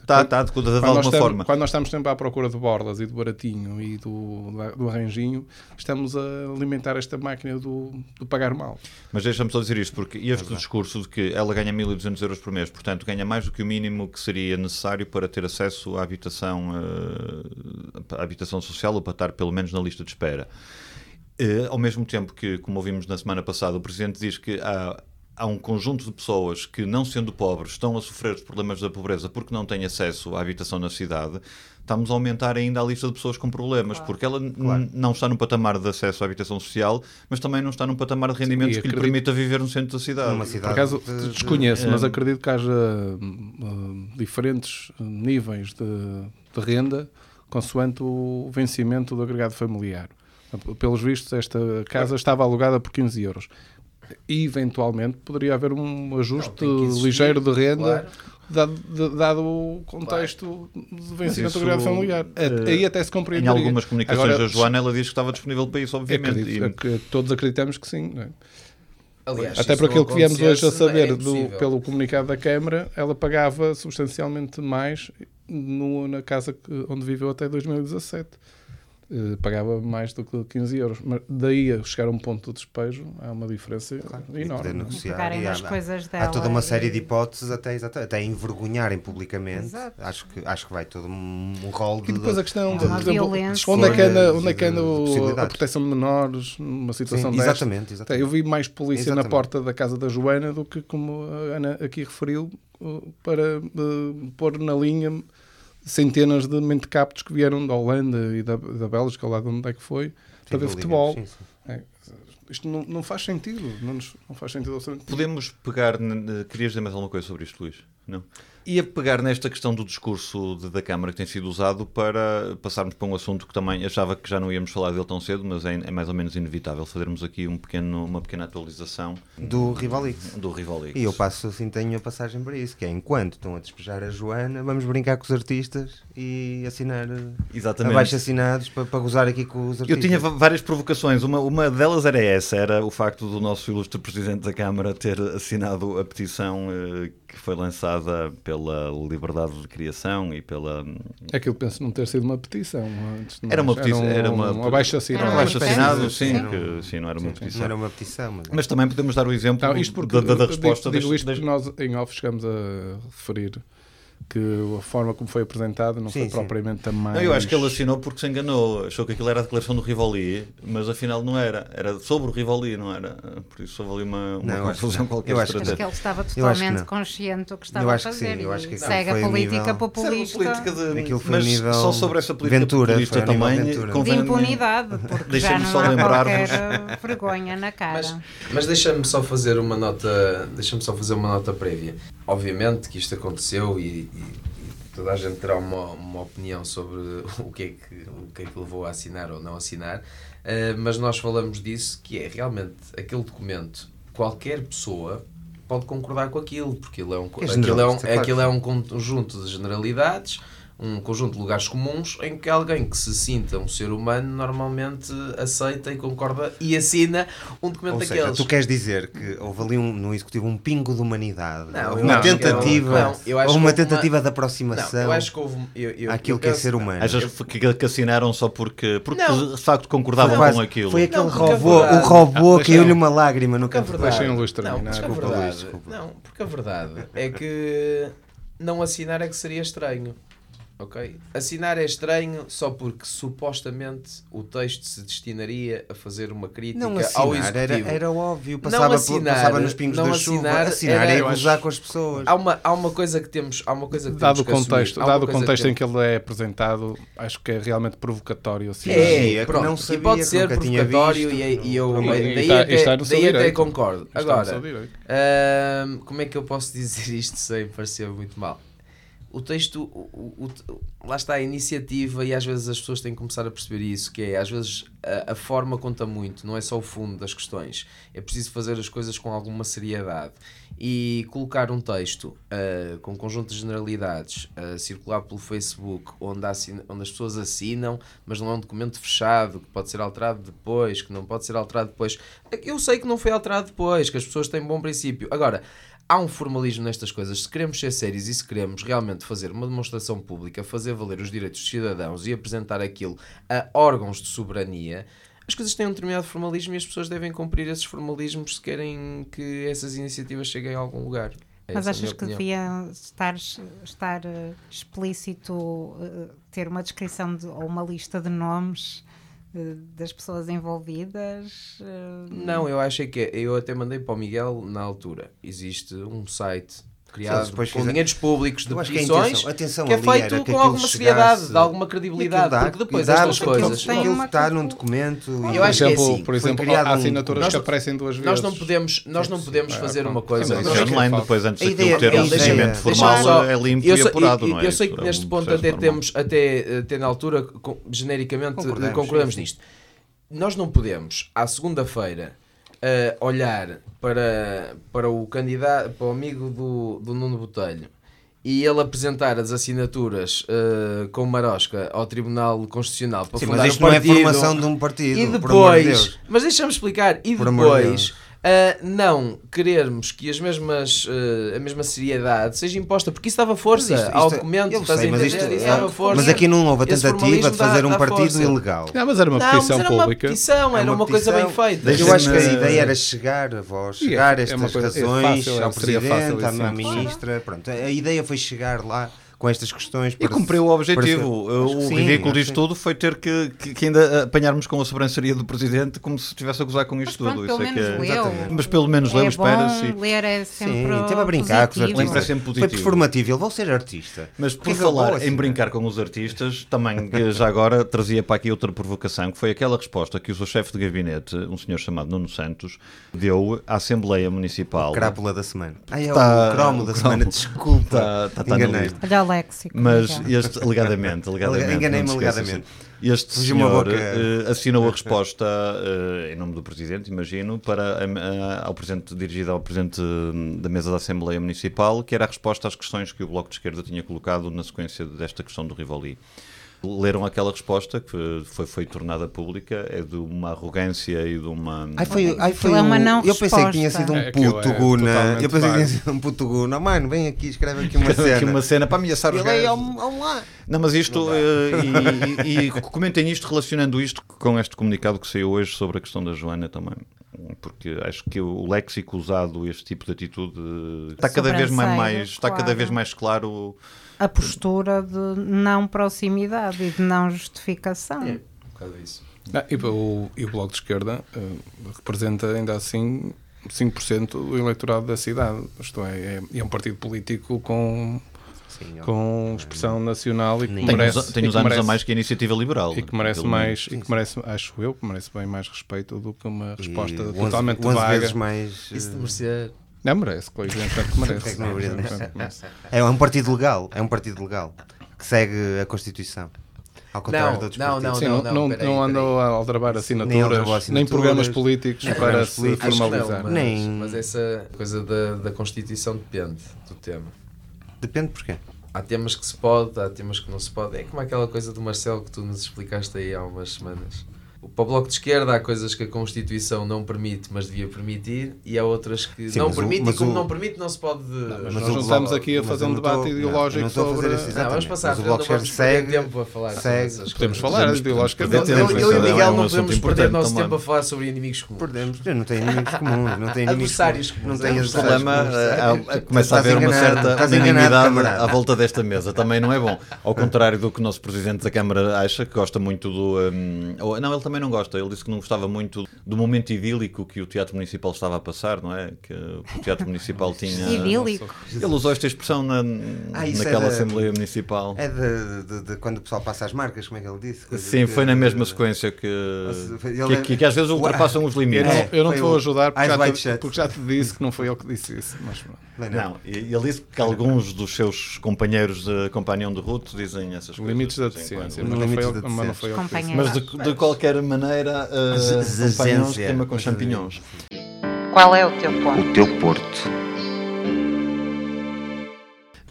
Speaker 4: Está, está, de, de, de
Speaker 6: Quando nós,
Speaker 4: alguma
Speaker 6: estamos,
Speaker 4: forma.
Speaker 6: quando nós estamos sempre à procura de borlas e do baratinho e do, do arranjinho, estamos a alimentar esta máquina do, do pagar mal.
Speaker 4: Mas deixa-me só dizer isto, porque este discurso de que ela ganha 1.200 euros por mês, portanto ganha mais do que o mínimo que seria necessário para ter acesso à habitação, eh, à habitação social ou para estar pelo menos na lista de espera. Eh, ao mesmo tempo que, como ouvimos na semana passada, o Presidente diz que há, há um conjunto de pessoas que, não sendo pobres, estão a sofrer os problemas da pobreza porque não têm acesso à habitação na cidade, estamos a aumentar ainda a lista de pessoas com problemas, porque ela n- não está num patamar de acesso à habitação social, mas também não está num patamar de rendimentos que lhe permita viver no centro da cidade.
Speaker 3: Numa
Speaker 6: Por
Speaker 3: cidade
Speaker 6: acaso
Speaker 3: de- de-
Speaker 6: desconheço, mas acredito que haja hum, diferentes níveis de, de renda consoante o vencimento do agregado familiar. Pelos vistos, esta casa estava alugada por 15 euros. E, eventualmente, poderia haver um ajuste
Speaker 2: existir,
Speaker 6: ligeiro de renda,
Speaker 2: claro.
Speaker 6: dado, de- dado o contexto de vencimento
Speaker 4: isso,
Speaker 6: do agregado familiar.
Speaker 4: eh,
Speaker 6: Aí até se
Speaker 4: Em
Speaker 6: compreenderia.
Speaker 4: algumas comunicações
Speaker 6: Agora,
Speaker 4: da Joana, ela diz que estava disponível para isso, obviamente.
Speaker 6: acredito,
Speaker 4: E-
Speaker 6: é todos acreditamos que sim. não é?
Speaker 2: Aliás,
Speaker 6: Até
Speaker 2: não
Speaker 6: aquilo que viemos hoje a
Speaker 2: acontecesse, é
Speaker 6: saber do, pelo comunicado da Câmara, ela pagava substancialmente mais no- na casa que- onde viveu até 2017. Eh, pagava mais do que 15 euros. Mas daí a chegar a um ponto de despejo, há uma diferença
Speaker 3: poder
Speaker 6: enorme.
Speaker 3: negociar. E
Speaker 5: nas
Speaker 3: há-
Speaker 5: coisas
Speaker 3: Há
Speaker 5: dela
Speaker 3: toda uma
Speaker 5: e-
Speaker 3: série de hipóteses, até, até envergonharem publicamente.
Speaker 5: Exato.
Speaker 3: Acho que, acho que vai todo um, um rol de.
Speaker 6: E depois a questão,
Speaker 5: É
Speaker 6: de, por exemplo,
Speaker 5: violência.
Speaker 6: onde é que anda, onde é que anda a proteção de menores numa situação
Speaker 3: Sim,
Speaker 6: desta?
Speaker 3: exatamente, exatamente.
Speaker 6: Eu vi mais polícia na
Speaker 3: Exatamente.
Speaker 6: porta da casa da Joana do que, como a Ana aqui referiu, uh, para uh, pôr na linha centenas de mentecaptos que vieram da Holanda e da, da Bélgica, lá de onde é que foi, para ver futebol.
Speaker 3: sim, sim.
Speaker 6: É, isto não, não faz sentido. Não, nos- não faz sentido absolutamente.
Speaker 4: Podemos pegar. Querias dizer mais alguma coisa sobre isto, Luís? Não? Ia pegar nesta questão do discurso de- da Câmara que tem sido usado para passarmos para um assunto que também achava que já não íamos falar dele tão cedo, mas é, é mais ou menos inevitável fazermos aqui um pequeno, uma pequena atualização
Speaker 3: Do Rivalix.
Speaker 4: do Rivalix.
Speaker 3: E eu passo assim, tenho a passagem para isso, que é enquanto estão a despejar a Joana, vamos brincar com os artistas e assinar
Speaker 4: Exatamente.
Speaker 3: abaixo assinados para, para gozar aqui com os
Speaker 4: Eu
Speaker 3: artistas.
Speaker 4: tinha va- várias provocações. Uma, uma delas era essa: era o facto do nosso ilustre Presidente da Câmara ter assinado a petição eh, que foi lançada pela Liberdade de Criação e pela.
Speaker 6: Aquilo penso não ter sido uma petição. antes
Speaker 4: Era uma
Speaker 6: mais.
Speaker 4: petição,
Speaker 6: um,
Speaker 4: era uma-
Speaker 6: um abaixo assinado.
Speaker 5: Era
Speaker 4: acho
Speaker 5: espécie
Speaker 4: assinado, sim,
Speaker 3: sim.
Speaker 4: que sim, não era uma petição.
Speaker 3: Não era uma petição, mas,
Speaker 4: Mas também podemos dar o exemplo
Speaker 6: Não, isto porque
Speaker 4: da, da- da
Speaker 6: eu
Speaker 4: resposta
Speaker 6: digo,
Speaker 4: das-
Speaker 6: isto porque nós em off chegamos a referir que a forma como foi apresentada não
Speaker 3: Sim,
Speaker 6: foi
Speaker 3: sim.
Speaker 6: propriamente a mais.
Speaker 4: Não, eu acho que ele assinou porque se enganou. Achou que aquilo era a declaração do Rivoli, mas afinal não era. Era sobre o Rivoli, não era. Por isso houve ali uma, uma
Speaker 3: Não, acho
Speaker 4: confusão
Speaker 3: não.
Speaker 4: qualquer
Speaker 3: Eu acho que
Speaker 5: Acho que ele estava
Speaker 3: acho
Speaker 5: totalmente
Speaker 3: não.
Speaker 5: consciente do que
Speaker 3: Eu
Speaker 5: estava a
Speaker 3: acho que
Speaker 5: fazer
Speaker 3: sim, eu acho que
Speaker 5: segue a política
Speaker 3: nível-
Speaker 5: populista
Speaker 4: política de-
Speaker 3: Aquilo foi
Speaker 4: mas
Speaker 3: nível
Speaker 4: só sobre essa política
Speaker 3: Ventura,
Speaker 4: populista também
Speaker 3: Ventura.
Speaker 5: de impunidade, porque já
Speaker 4: Deixa-me
Speaker 5: não
Speaker 4: só lembrar-vos-
Speaker 5: qualquer [LAUGHS] vergonha na cara.
Speaker 2: Mas, mas deixa-me só fazer uma nota, deixa-me só fazer uma nota prévia. Obviamente que isto aconteceu e, e- e toda a gente terá uma, uma opinião sobre [LAUGHS] o que, é que, o que é que levou a assinar ou não assinar, eh, mas nós falamos disso que é realmente aquele documento, qualquer pessoa pode concordar com aquilo, porque aquilo é um,
Speaker 3: É
Speaker 2: aquilo é um, aquilo é um conjunto de generalidades um conjunto de lugares comuns em que alguém que se sinta um ser humano normalmente aceita e concorda e assina um documento
Speaker 3: Ou seja,
Speaker 2: daqueles.
Speaker 3: tu queres dizer que houve ali um, no executivo um pingo de humanidade,
Speaker 2: Não,
Speaker 3: uma
Speaker 2: acho que
Speaker 3: tentativa,
Speaker 2: não, não, eu acho
Speaker 3: houve
Speaker 2: que
Speaker 3: uma
Speaker 2: houve uma-
Speaker 3: tentativa de
Speaker 2: Não,
Speaker 3: aproximação
Speaker 2: eu acho que houve. Eu, eu,
Speaker 3: àquilo
Speaker 2: eu
Speaker 3: que é
Speaker 2: penso-
Speaker 3: ser humano.
Speaker 4: Achas que, que assinaram só porque, porque
Speaker 2: Não.
Speaker 4: de facto concordavam
Speaker 3: Quase-
Speaker 4: com aquilo?
Speaker 3: Foi aquele
Speaker 2: Não, a
Speaker 3: robô,
Speaker 2: verdade-
Speaker 3: o robô
Speaker 6: Ah, deixa
Speaker 3: caiu-lhe uma lágrima no canto
Speaker 6: Deixem o Luís
Speaker 2: não,
Speaker 6: terminar.
Speaker 3: Desculpa,
Speaker 2: verdade,
Speaker 3: Luís, desculpa.
Speaker 2: não, porque a verdade é que não assinar é que seria estranho. Ok? Assinar é estranho só porque supostamente o texto se destinaria a fazer uma crítica
Speaker 3: Não
Speaker 2: ao
Speaker 3: assinar, era,
Speaker 2: executivo.
Speaker 3: era óbvio, passava, por-
Speaker 2: assinar-
Speaker 3: passava nos pingos
Speaker 2: não
Speaker 3: da chuva.
Speaker 2: assinar
Speaker 3: Assinar
Speaker 2: era-
Speaker 3: é gozar
Speaker 6: acho-
Speaker 3: com as pessoas.
Speaker 2: Há uma, há uma coisa que temos, há uma coisa que
Speaker 6: Dado o
Speaker 2: temos que
Speaker 6: contexto, dado o contexto
Speaker 2: que
Speaker 6: em que ele é apresentado, acho que é realmente provocatório. Assim,
Speaker 2: É,
Speaker 3: é
Speaker 2: pronto.
Speaker 3: não
Speaker 2: e
Speaker 3: sabia,
Speaker 2: pode
Speaker 3: que
Speaker 2: ser provocatório
Speaker 3: visto.
Speaker 2: e, e eu
Speaker 6: Não,
Speaker 2: daí,
Speaker 6: e está-
Speaker 2: até,
Speaker 6: está
Speaker 2: daí até concordo.
Speaker 6: Está
Speaker 2: Agora. Ahm, como é que eu posso [LAUGHS] dizer isto sem parecer muito mal? O texto, o, o- lá está a iniciativa e às vezes as pessoas têm que começar a perceber isso, que é às vezes a, a forma conta muito, não é só o fundo das questões. É preciso fazer as coisas com alguma seriedade e colocar um texto ah, com um conjunto de generalidades a circular pelo Facebook onde, assina- onde as pessoas assinam, mas não é um documento fechado, que pode ser alterado depois, que não pode ser alterado depois. Eu sei que não foi alterado depois, que as pessoas têm bom princípio. Agora, há um formalismo nestas coisas. Se queremos ser sérios e se queremos realmente fazer uma demonstração pública, fazer valer os direitos dos cidadãos e apresentar aquilo a órgãos de soberania, as coisas têm um determinado formalismo e as pessoas devem cumprir esses formalismos se querem que essas iniciativas cheguem a algum lugar.
Speaker 5: Mas
Speaker 2: é a
Speaker 5: achas que devia estar, estar eh, explícito, eh, ter uma descrição de, ou uma lista de nomes das pessoas envolvidas? eh,
Speaker 2: Não, eu acho é que é- eu até mandei para o Miguel na altura. Existe um site criado
Speaker 3: depois
Speaker 2: com
Speaker 3: fizer-
Speaker 2: dinheiros públicos de
Speaker 3: que
Speaker 2: petições
Speaker 3: intenção- a atenção
Speaker 2: que é feito
Speaker 3: que
Speaker 2: com
Speaker 3: aquilo
Speaker 2: alguma seriedade,
Speaker 3: chegasse-
Speaker 2: de alguma credibilidade,
Speaker 3: Aquilo dá-
Speaker 2: porque depois
Speaker 3: dá-
Speaker 2: estas
Speaker 3: aquilo-
Speaker 2: coisas
Speaker 3: Aquilo
Speaker 5: uma
Speaker 3: está num documento.
Speaker 2: Eu
Speaker 6: Por
Speaker 2: acho que é
Speaker 6: exemplo,
Speaker 2: assim,
Speaker 6: por exemplo
Speaker 3: criado
Speaker 6: há
Speaker 3: um-
Speaker 6: assinaturas
Speaker 2: nós
Speaker 6: que aparecem duas vezes.
Speaker 2: nós não podemos, nós não podemos
Speaker 6: Ah,
Speaker 2: fazer uma coisa.
Speaker 4: Mas é
Speaker 6: que
Speaker 4: online, depois antes daquilo ter um procedimento
Speaker 2: deixa-me
Speaker 4: formal é limpo
Speaker 2: eu
Speaker 4: e
Speaker 2: sei-
Speaker 4: apurado, não é?
Speaker 2: Eu sei que
Speaker 4: é
Speaker 2: neste ponto até temos, até, até na altura, genericamente
Speaker 3: Concordamos,
Speaker 2: nisto. Nós não podemos, à segunda-feira, eh, olhar para, para o candidato, para o amigo do, do Nuno Botelho e ele apresentar as assinaturas eh, com marosca ao Tribunal Constitucional para
Speaker 3: Sim,
Speaker 2: fundar
Speaker 3: mas isto
Speaker 2: um
Speaker 3: não é
Speaker 2: partido.
Speaker 3: formação de um partido.
Speaker 2: E
Speaker 3: por amor de
Speaker 2: depois,
Speaker 3: Deus.
Speaker 2: mas deixa-me explicar, e
Speaker 3: de
Speaker 2: depois
Speaker 3: Deus.
Speaker 2: ah, não querermos que as mesmas, ah, a mesma seriedade seja imposta, porque isso dava força
Speaker 3: Mas isto-
Speaker 2: ao
Speaker 3: isto é-
Speaker 2: documento,
Speaker 3: eu
Speaker 2: estás
Speaker 3: sei,
Speaker 2: a entender?
Speaker 3: isto-
Speaker 2: Isso
Speaker 3: é-
Speaker 2: dava força.
Speaker 3: Mas aqui não houve a tentativa de fazer
Speaker 2: dá-
Speaker 3: um
Speaker 2: dá
Speaker 3: partido
Speaker 2: força.
Speaker 3: ilegal.
Speaker 6: Não, mas era uma
Speaker 2: Não, mas
Speaker 6: petição
Speaker 2: era uma
Speaker 6: pública.
Speaker 2: petição,
Speaker 3: É
Speaker 2: era
Speaker 3: uma
Speaker 2: uma coisa bem
Speaker 3: petição.
Speaker 2: feita.
Speaker 3: Eu acho que a ideia era chegar a
Speaker 6: é-
Speaker 3: chegar
Speaker 6: é
Speaker 3: estas
Speaker 6: uma coisa- é
Speaker 3: razões
Speaker 6: fácil,
Speaker 3: ao
Speaker 6: seria fácil
Speaker 3: Presidente,
Speaker 6: e
Speaker 3: à. Ministra. Pronto, a ideia foi chegar lá com estas questões.
Speaker 4: E cumpriu o objetivo. o
Speaker 3: sim,
Speaker 4: ridículo disto tudo foi ter que, que, que ainda apanharmos com a sobranceria do Presidente como se estivesse a gozar com isto
Speaker 5: Mas pronto,
Speaker 4: tudo.
Speaker 5: pelo
Speaker 4: é que é-. Mas pelo menos leu,
Speaker 5: é
Speaker 4: espera-se.
Speaker 5: ler é sempre
Speaker 3: Sim, teve a brincar com os artistas.
Speaker 4: sempre
Speaker 3: Foi
Speaker 4: positivo.
Speaker 3: performativo, ele vou ser artista.
Speaker 4: Mas por
Speaker 3: Porque
Speaker 4: falar em
Speaker 3: assim,
Speaker 4: brincar com os artistas, também já agora trazia para aqui outra provocação, que foi aquela resposta que o seu chefe de gabinete, um senhor chamado Nuno Santos, deu à Assembleia Municipal.
Speaker 3: Crápula da semana. Ah, é
Speaker 4: Tá,
Speaker 3: o cromo
Speaker 4: o
Speaker 3: da
Speaker 4: cromo.
Speaker 3: semana, desculpa.
Speaker 4: Tá- tá- tá
Speaker 5: léxico.
Speaker 4: Mas este, alegadamente, alegadamente.
Speaker 3: Enganei-me alegadamente.
Speaker 4: Este
Speaker 3: Fugiu
Speaker 4: senhor
Speaker 3: boca.
Speaker 4: eh, assinou a resposta eh, em nome do Presidente, imagino, para, a- a- ao Presidente, dirigida ao Presidente hum, da Mesa da Assembleia Municipal, que era a resposta às questões que o Bloco de Esquerda tinha colocado na sequência desta questão do Rivoli. Leram aquela resposta que foi, foi tornada pública, é de uma arrogância e de uma.
Speaker 3: Ai, foi, ai, foi
Speaker 5: é uma não
Speaker 3: eu pensei que tinha sido um
Speaker 6: É, aquilo
Speaker 3: puto
Speaker 6: é
Speaker 3: guna. Eu pensei que tinha sido um puto guna. Mano, vem aqui, escreve aqui uma
Speaker 4: Aqui
Speaker 3: cena.
Speaker 4: uma cena para ameaçar os gajos.
Speaker 3: lá.
Speaker 4: Não, mas isto, eh, e, e, e comentem isto relacionando isto com este comunicado que saiu hoje sobre a questão da Joana também. Porque acho que o léxico usado, este tipo de atitude, está cada vez mais, mais- está cada
Speaker 5: claro.
Speaker 4: vez mais claro.
Speaker 5: A postura de não proximidade e de não justificação.
Speaker 2: É, um bocado isso.
Speaker 6: Ah, e, o, e o Bloco de Esquerda eh, representa ainda assim 5% do eleitorado da cidade. Isto é, é, é um partido político com,
Speaker 3: Sim,
Speaker 6: com expressão nacional e que
Speaker 3: Tem
Speaker 6: merece,
Speaker 4: uns, tem uns anos a
Speaker 6: merece-
Speaker 4: mais que a iniciativa liberal.
Speaker 6: e que merece mais, e que merece, acho eu, que merece bem mais respeito do que uma resposta
Speaker 3: E
Speaker 6: totalmente
Speaker 3: onze
Speaker 6: vaga.
Speaker 3: vezes mais.
Speaker 2: Isso de
Speaker 3: eh,
Speaker 2: merecer.
Speaker 6: Não merece, claro, evidentemente que merece. [LAUGHS]
Speaker 3: É não
Speaker 6: que merece.
Speaker 3: É um partido legal. É um partido legal que segue a Constituição. Ao contrário
Speaker 2: Não,
Speaker 3: de outros
Speaker 2: não,
Speaker 3: partidos.
Speaker 2: não,
Speaker 6: Sim, não, não,
Speaker 2: peraí,
Speaker 6: não andam a aldrabar
Speaker 3: Nem
Speaker 6: assinaturas, nem,
Speaker 3: assinaturas,
Speaker 6: programas políticos
Speaker 3: nem
Speaker 6: para se
Speaker 3: políticos.
Speaker 6: Formalizar.
Speaker 2: não, mas,
Speaker 3: Nem-
Speaker 2: mas essa coisa da, da Constituição depende do tema.
Speaker 3: Depende porquê.
Speaker 2: Há temas que se pode, há temas que não se pode. É como aquela coisa do Marcelo que tu nos explicaste aí há umas semanas. Para o Bloco de Esquerda há coisas que a Constituição não permite, mas devia permitir, e há outras que
Speaker 3: Sim,
Speaker 2: não
Speaker 3: o-
Speaker 2: permite,
Speaker 3: mas
Speaker 2: e como
Speaker 3: o-
Speaker 2: não permite, não se pode.
Speaker 6: Mas
Speaker 3: Mas
Speaker 6: nós
Speaker 3: o
Speaker 6: não estamos aqui a fazer um
Speaker 3: não estou-
Speaker 6: debate
Speaker 3: não,
Speaker 6: ideológico
Speaker 3: não
Speaker 6: sobre.
Speaker 3: esse
Speaker 2: não, vamos passar
Speaker 3: Mas o Bloco
Speaker 2: não
Speaker 3: de
Speaker 2: vamos
Speaker 3: Esquerda segue-
Speaker 2: tempo a falar sobre
Speaker 3: segue-
Speaker 2: essas
Speaker 6: Podemos falar ideologicamente.
Speaker 2: Eu, eu,
Speaker 4: isso
Speaker 2: eu e
Speaker 4: é
Speaker 2: o Miguel
Speaker 4: um
Speaker 2: não podemos perder
Speaker 4: importante
Speaker 2: nosso tempo a falar sobre inimigos comuns.
Speaker 3: Podemos, eu não tenho inimigos comuns. Não tenho inimigos
Speaker 2: Adversários
Speaker 3: comuns. Não
Speaker 4: O
Speaker 2: adversários
Speaker 3: adversários
Speaker 4: problema eh, há- começa a haver uma certa unanimidade à volta desta mesa. Também não é bom. Ao contrário do que o nosso Presidente da Câmara acha, que gosta muito do. não, ele também não gosta. Ele disse que não gostava muito do momento idílico que o Teatro Municipal estava a passar, não é? Que o Teatro Municipal [LAUGHS] tinha.
Speaker 5: Idílico.
Speaker 4: Ele usou esta expressão na,
Speaker 3: Ah, é
Speaker 4: naquela
Speaker 3: da-
Speaker 4: Assembleia Municipal.
Speaker 3: É de, de- de quando o pessoal passa as marcas, como é que ele disse? Coisa
Speaker 4: Sim,
Speaker 3: que-
Speaker 4: foi na mesma sequência que,
Speaker 3: Ele
Speaker 4: que,
Speaker 3: é-
Speaker 4: que- que às vezes ultrapassam os
Speaker 6: Eu
Speaker 4: limites.
Speaker 6: não,
Speaker 3: É,
Speaker 6: eu não te vou
Speaker 3: o
Speaker 6: ajudar porque já, te, porque já te disse que não foi ele que disse isso. Mas,
Speaker 3: não.
Speaker 4: Não, ele disse que alguns dos seus companheiros de companhão de ruta dizem essas coisas.
Speaker 6: limites da deficiência. Mas não, foi
Speaker 3: Limites
Speaker 6: ele,
Speaker 3: da
Speaker 6: mas não foi ele que disse.
Speaker 4: Mas de, de qualquer maneira, uh, companhões
Speaker 3: zezência.
Speaker 4: queima com champignons.
Speaker 7: Qual é o teu ponto?
Speaker 1: O teu Porto.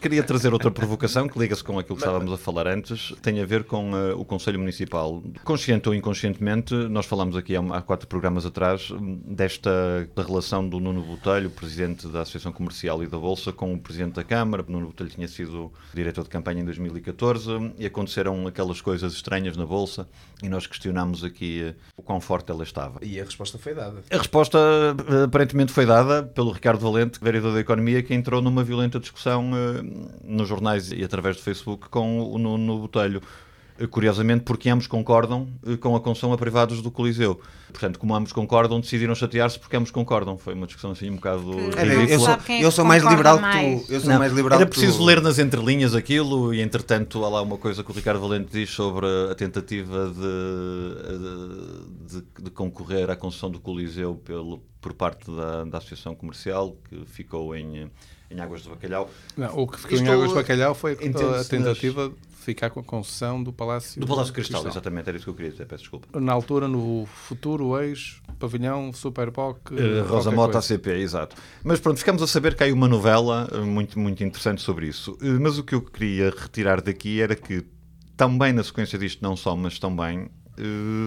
Speaker 4: Queria trazer outra provocação que liga-se com aquilo que estávamos a falar antes, tem a ver com eh, o Conselho Municipal. Consciente ou inconscientemente, nós falamos aqui há, há quatro programas atrás hum, desta da relação do Nuno Botelho, presidente da Associação Comercial e da Bolsa, com o presidente da Câmara. Nuno Botelho tinha sido diretor de campanha em 2014 e aconteceram aquelas coisas estranhas na Bolsa e nós questionámos aqui eh, o quão forte ela estava.
Speaker 2: E a resposta foi dada.
Speaker 4: A resposta eh, aparentemente foi dada pelo Ricardo Valente, vereador da Economia, que entrou numa violenta discussão nos jornais e através do Facebook com o Nuno Botelho. Eh, Curiosamente, porque ambos concordam eh, com a concessão a privados do Coliseu. Portanto, como ambos concordam, decidiram chatear-se porque ambos concordam. Foi uma discussão assim um bocado
Speaker 3: Era, eu, sou,
Speaker 5: é
Speaker 3: eu sou mais liberal
Speaker 5: mais?
Speaker 3: que tu. Eu sou
Speaker 4: Não,
Speaker 3: mais liberal
Speaker 4: era preciso
Speaker 3: tu.
Speaker 4: ler nas entrelinhas aquilo e, entretanto, há lá uma coisa que o Ricardo Valente diz sobre a tentativa de, de, de concorrer à concessão do Coliseu pelo, por parte da, da Associação Comercial, que ficou em, em Águas de Bacalhau.
Speaker 6: Não, o que ficou
Speaker 4: Isto
Speaker 6: em Águas de Bacalhau foi a tentativa de ficar com a concessão do Palácio,
Speaker 4: Do Palácio Cristal, exatamente, era isso que eu queria dizer, peço desculpa.
Speaker 6: Na altura, no futuro ex-pavilhão Superboc.
Speaker 4: Uh, Rosa
Speaker 6: qualquer
Speaker 4: Mota. ACP, exato. Mas pronto, ficamos a saber que há aí uma novela uh, muito, muito interessante sobre isso. Uh, Mas o que eu queria retirar daqui era que, também na sequência disto, não só, mas também,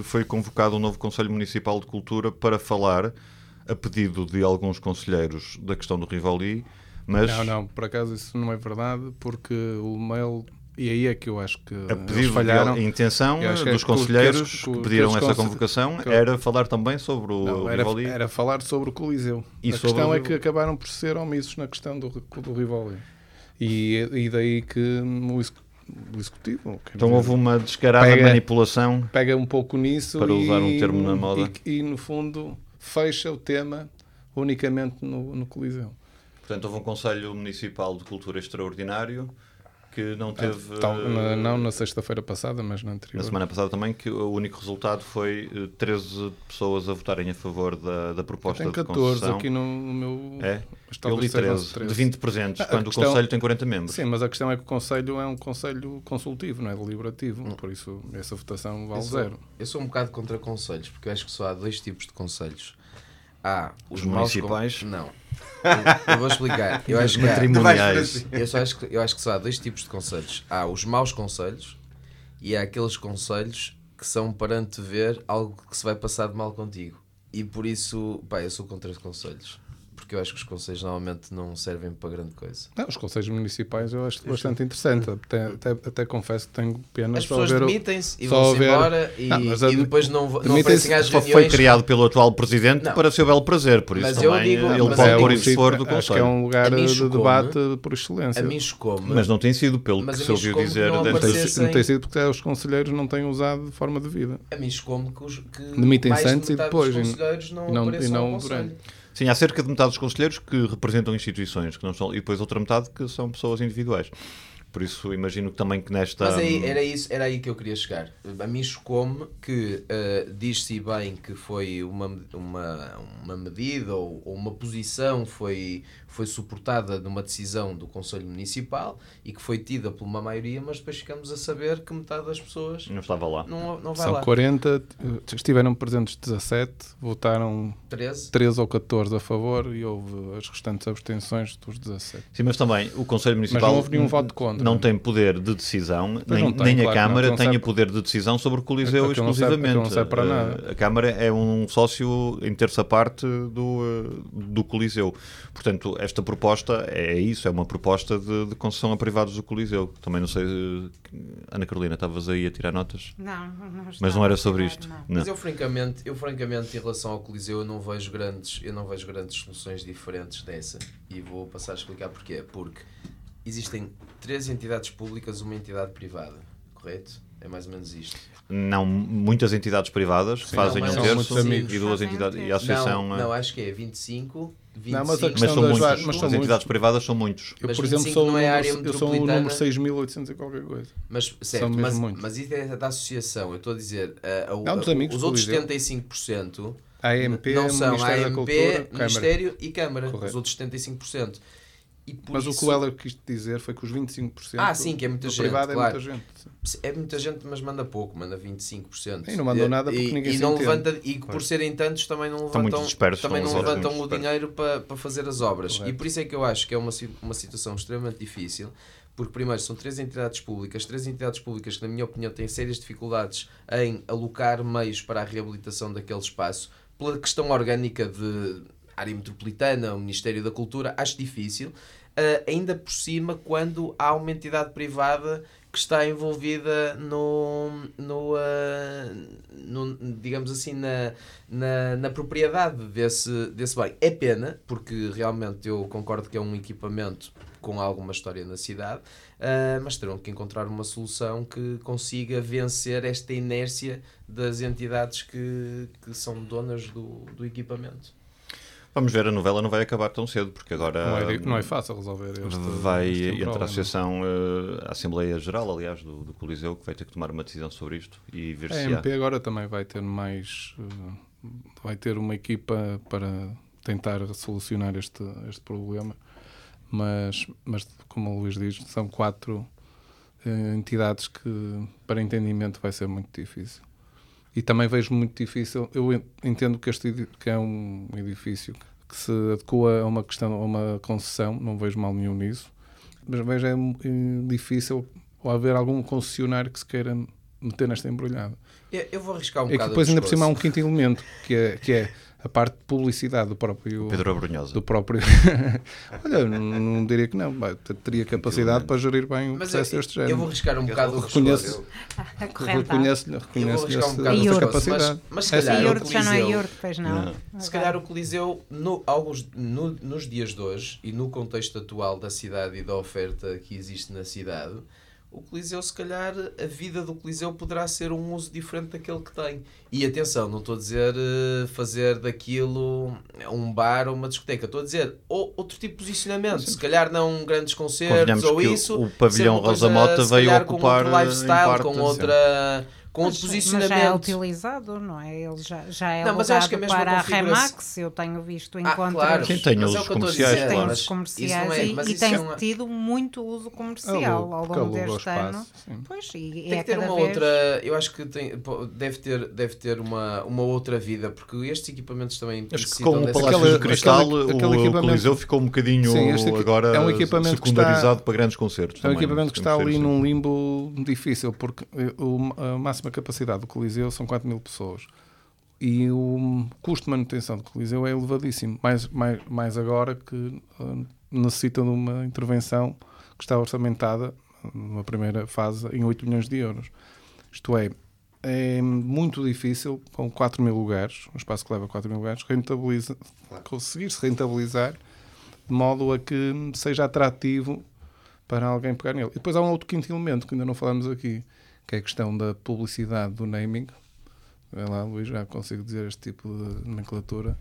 Speaker 4: foi convocado um novo Conselho Municipal de Cultura para falar, a pedido de alguns conselheiros, da questão do Rivoli, mas
Speaker 6: Não, não, por acaso isso não é verdade, porque o mail. E aí é que eu acho que
Speaker 4: a pedido
Speaker 6: falharam.
Speaker 4: a intenção
Speaker 6: é
Speaker 4: dos
Speaker 6: que-
Speaker 4: conselheiros
Speaker 6: que-
Speaker 4: que,
Speaker 6: que-
Speaker 4: pediram essa convocação
Speaker 6: que-
Speaker 4: era falar também sobre o
Speaker 6: Não, era,
Speaker 4: Rivoli.
Speaker 6: era falar sobre o Coliseu.
Speaker 4: E
Speaker 6: a questão é que acabaram por ser omissos na questão do, do Rivoli. E, e daí que o, ex- o Executivo
Speaker 4: Então houve uma descarada
Speaker 6: Pega-
Speaker 4: manipulação
Speaker 6: pega um pouco nisso
Speaker 4: Para
Speaker 6: e,
Speaker 4: usar um termo na moda.
Speaker 6: E, e, no fundo fecha o tema unicamente no, no Coliseu.
Speaker 4: Portanto, houve um Conselho Municipal de Cultura extraordinário que não teve.
Speaker 6: Tal- na-
Speaker 4: eh,
Speaker 6: não na sexta-feira passada, mas na anterior.
Speaker 4: na semana passada também, que o único resultado foi eh, 13 pessoas a votarem a favor da, da proposta
Speaker 6: Tem
Speaker 4: de
Speaker 6: 14
Speaker 4: concessão.
Speaker 6: aqui no, meu.
Speaker 4: É? Eu li
Speaker 6: sejam
Speaker 4: 13, de 20 presentes,
Speaker 6: Ah,
Speaker 4: quando
Speaker 6: questão-
Speaker 4: o Conselho tem 40 membros.
Speaker 6: Sim, mas a questão é que o Conselho é um Conselho consultivo, não é deliberativo. Por isso, essa votação vale
Speaker 2: Eu sou,
Speaker 6: zero.
Speaker 2: eu sou um bocado contra conselhos, porque eu acho que só há dois tipos de conselhos. Há os,
Speaker 4: Os
Speaker 2: maus
Speaker 4: municipais?
Speaker 2: con- Não. Eu, eu vou explicar. Eu acho que há,
Speaker 4: Matrimoniais.
Speaker 2: eu, só acho que, eu acho que só há dois tipos de conselhos. Há os maus conselhos e há aqueles conselhos que são para antever algo que se vai passar de mal contigo. E por isso, pá, eu sou contra os conselhos. Porque eu acho que os conselhos normalmente não servem para grande coisa.
Speaker 6: Não, os conselhos municipais eu acho bastante interessante. Até, até, até confesso que tenho pena
Speaker 2: As pessoas demitem-se e vão-se
Speaker 6: ver-
Speaker 2: embora e,
Speaker 6: Não,
Speaker 2: e depois não, não aparecem às
Speaker 4: Só foi
Speaker 2: reuniões.
Speaker 4: criado pelo atual presidente
Speaker 2: Não.
Speaker 4: para seu belo prazer, por isso
Speaker 2: Mas eu
Speaker 4: também
Speaker 2: digo-
Speaker 4: eh, ele
Speaker 2: mas
Speaker 4: pode pôr isso
Speaker 6: sítio-
Speaker 4: fora do
Speaker 6: Acho que é
Speaker 4: Conselho.
Speaker 6: um lugar de debate por excelência.
Speaker 2: A mim chocou-me.
Speaker 4: Mas não tem sido, pelo
Speaker 2: Mas
Speaker 4: que se ouviu dizer.
Speaker 2: não
Speaker 4: dentro-
Speaker 6: Não tem,
Speaker 2: aparecessem-
Speaker 6: não tem sido porque os conselheiros não têm usado de forma devida.
Speaker 2: A mim chocou-me que, os, que
Speaker 6: Demitem-se
Speaker 2: mais de
Speaker 6: antes e depois,
Speaker 2: dos
Speaker 6: e-
Speaker 2: conselheiros não,
Speaker 6: e não-
Speaker 2: apareçam
Speaker 6: não
Speaker 2: ao conselho.
Speaker 4: Sim, há cerca de metade dos conselheiros que representam instituições que não são, e depois outra metade que são pessoas individuais. Por isso imagino que também que nesta.
Speaker 2: Mas aí, era, isso, era aí que eu queria chegar. A mim chocou-me que uh, diz-se bem que foi uma, uma, uma medida ou, ou uma posição foi, foi suportada numa decisão do Conselho Municipal e que foi tida por uma maioria, mas depois ficamos a saber que metade das pessoas
Speaker 4: Não estava lá.
Speaker 2: não, não vai
Speaker 6: São
Speaker 2: lá.
Speaker 6: 40, eh, estiveram presentes 17, votaram
Speaker 2: 13.
Speaker 6: 13 ou 14 a favor e houve as restantes abstenções dos 17.
Speaker 4: Sim, mas também o Conselho Municipal
Speaker 6: Mas não houve nenhum voto contra.
Speaker 4: não tem poder de decisão,
Speaker 6: Pois
Speaker 4: nem,
Speaker 6: tem,
Speaker 4: nem
Speaker 6: claro
Speaker 4: a Câmara
Speaker 6: não
Speaker 4: tem o poder de decisão sobre o Coliseu
Speaker 6: Aquilo não serve-
Speaker 4: exclusivamente.
Speaker 6: aquilo não serve para nada.
Speaker 4: Eh, A Câmara é um sócio em terça parte do, eh, do Coliseu. Portanto, esta proposta é isso, é uma proposta de, de concessão a privados do Coliseu. Também não sei, eh, Ana Carolina, estavas aí a tirar notas?
Speaker 5: Não, não
Speaker 4: Mas não era sobre
Speaker 5: tirar,
Speaker 4: isto.
Speaker 5: não.
Speaker 4: Não.
Speaker 2: Mas eu francamente, eu francamente em relação ao Coliseu eu não vejo grandes, eu não vejo grandes soluções diferentes dessa. E vou passar a explicar porquê. Porque existem três entidades públicas, uma entidade privada, correto? É mais ou menos isto.
Speaker 4: Não, muitas entidades privadas fazem
Speaker 2: não,
Speaker 4: um terço e duas entidades. E a associação.
Speaker 2: não,
Speaker 4: eh,
Speaker 2: não, acho que é 25, 25.
Speaker 6: Não, mas a
Speaker 4: mas
Speaker 6: questão das
Speaker 4: muitos.
Speaker 6: mas são
Speaker 4: As
Speaker 6: muitos.
Speaker 4: entidades privadas são muitos.
Speaker 6: Eu,
Speaker 2: Mas
Speaker 6: por exemplo,
Speaker 2: 25
Speaker 6: sou,
Speaker 2: é
Speaker 6: número,
Speaker 2: área
Speaker 6: eu sou o número 6.800 e qualquer coisa.
Speaker 2: Mas, certo,
Speaker 6: mesmo
Speaker 2: mas, mas isso é da associação. Eu estou a dizer, a- a-
Speaker 6: Não, amigos
Speaker 2: os outros
Speaker 6: Coliseu.
Speaker 2: 75%
Speaker 6: A AMP,
Speaker 2: não são
Speaker 6: Ministério da
Speaker 2: AMP. Ministério e Câmara,
Speaker 6: Correto.
Speaker 2: os outros 75%. E por
Speaker 6: Mas o
Speaker 2: isso-
Speaker 6: que o Heller quis dizer foi que os 25%
Speaker 2: Ah, sim, que é muita
Speaker 6: do
Speaker 2: gente,
Speaker 6: privado
Speaker 2: claro.
Speaker 6: é muita gente.
Speaker 2: É muita gente, mas manda pouco, manda 25%.
Speaker 6: E não mandam nada porque
Speaker 2: E-
Speaker 6: ninguém
Speaker 2: e
Speaker 6: se
Speaker 2: não
Speaker 6: entende.
Speaker 2: levanta E por serem tantos também não levantam,
Speaker 4: dispersos,
Speaker 2: também não levantam o dinheiro para, para fazer as obras.
Speaker 6: Correto.
Speaker 2: E por isso é que eu acho que é uma, uma situação extremamente difícil. Porque, primeiro, são três entidades públicas, três entidades públicas que, na minha opinião, têm sérias dificuldades em alocar meios para a reabilitação daquele espaço, pela questão orgânica de área metropolitana, o Ministério da Cultura, acho difícil. Ah, ainda por cima, quando há uma entidade privada que está envolvida no, no, ah, no- digamos assim, na, na, na propriedade desse, desse bem. É pena, porque realmente eu concordo que é um equipamento com alguma história na cidade, ah, mas terão que encontrar uma solução que consiga vencer esta inércia das entidades que, que são donas do, do equipamento.
Speaker 4: Vamos ver, a novela não vai acabar tão cedo, porque agora
Speaker 6: Não é, não é fácil resolver este
Speaker 4: vai
Speaker 6: este
Speaker 4: entre a. Associação, eh, a Assembleia Geral, aliás, do, do Coliseu, que vai ter que tomar uma decisão sobre isto e ver
Speaker 6: A
Speaker 4: se há.
Speaker 6: MP agora também vai ter mais. eh, vai ter uma equipa para tentar solucionar este, este problema, mas, mas, como o Luís diz, são quatro eh, entidades que, para entendimento, vai ser muito difícil. E também vejo muito difícil. Eu en- entendo que este edi- que é um edifício que se adequa a uma questão, a uma concessão, não vejo mal nenhum nisso, mas vejo é eh, difícil haver algum concessionário que se queira meter nesta embrulhada.
Speaker 2: Eu, eu vou arriscar um
Speaker 6: É que
Speaker 2: bocado.
Speaker 6: depois ainda por cima há um quinto elemento, que é, que é a parte de publicidade do próprio.
Speaker 4: Pedro Abrunhosa.
Speaker 6: Do próprio. [LAUGHS] Olha, não, não diria que não. Teria capacidade para gerir bem o
Speaker 2: Mas
Speaker 6: processo
Speaker 2: eu,
Speaker 6: deste
Speaker 2: eu
Speaker 6: género.
Speaker 2: vou arriscar um bocado o
Speaker 6: reconheço, reconheço-lhe
Speaker 2: Eu um
Speaker 6: essa capacidade.
Speaker 2: mas- mas se
Speaker 6: É
Speaker 2: calhar
Speaker 6: assim,
Speaker 2: o
Speaker 5: Iurte já não é iurte, pois não.
Speaker 4: Não.
Speaker 2: Se calhar o Coliseu, no, alguns, no- nos dias de hoje e no contexto atual da cidade e da oferta que existe na cidade, o Coliseu, se calhar, a vida do Coliseu poderá ser um uso diferente daquele que tem. E atenção, não estou a dizer eh, fazer daquilo um bar ou uma discoteca, estou a dizer ou- outro tipo de posicionamento. Se calhar não grandes concertos ou
Speaker 4: que o-
Speaker 2: isso.
Speaker 4: o pavilhão Rosa Mota veio
Speaker 2: calhar, com
Speaker 4: ocupar,
Speaker 2: outro lifestyle,
Speaker 4: parte,
Speaker 2: com
Speaker 4: assim.
Speaker 2: Com
Speaker 5: Mas, mas
Speaker 2: posicionamento.
Speaker 5: já é utilizado, não é? Ele já, já é
Speaker 2: Não, mas acho que a mesma
Speaker 5: para a Remax, eu tenho visto
Speaker 2: Ah,
Speaker 5: encontros
Speaker 2: claro.
Speaker 4: Sim, tem
Speaker 2: Mas
Speaker 4: os
Speaker 2: é o que eu estou a
Speaker 4: comerciais,
Speaker 5: tem
Speaker 4: claro.
Speaker 5: os
Speaker 2: mas
Speaker 5: comerciais
Speaker 2: é-
Speaker 5: e,
Speaker 2: mas
Speaker 5: e tem
Speaker 2: é uma-
Speaker 5: tido muito uso comercial ao longo
Speaker 6: o
Speaker 5: deste ano.
Speaker 6: espaço, sim.
Speaker 5: Pois, e
Speaker 2: Tem
Speaker 5: é
Speaker 2: que ter
Speaker 5: cada
Speaker 2: uma
Speaker 5: vez...
Speaker 2: outra. Eu acho que tem, deve, ter, deve ter uma, uma outra vida, porque estes equipamentos também
Speaker 4: Acho que com o Palácio
Speaker 6: Aquele-
Speaker 4: de Cristal,
Speaker 6: aquele- aquele
Speaker 4: o
Speaker 6: equipamento-
Speaker 4: Coliseu ficou um bocadinho
Speaker 6: Sim, este
Speaker 4: agora
Speaker 6: é um equipamento que
Speaker 4: secundarizado
Speaker 6: está-
Speaker 4: para grandes concertos.
Speaker 6: É um
Speaker 4: também,
Speaker 6: equipamento que está ali num limbo difícil, porque eh, o- a máxima capacidade do Coliseu são 4 mil pessoas. E o custo de manutenção do Coliseu é elevadíssimo, mais, mais, mais agora que eh, necessita de uma intervenção que está orçamentada, numa primeira fase, em 8 milhões de euros. Isto é, é muito difícil, com 4 mil lugares, um espaço que leva 4 mil lugares, conseguir-se rentabilizar de modo a que seja atrativo para alguém pegar nele. E depois há um outro quinto elemento que ainda não falamos aqui, que é a questão da publicidade do naming. Vê lá, Luís, já consigo dizer este tipo de nomenclatura.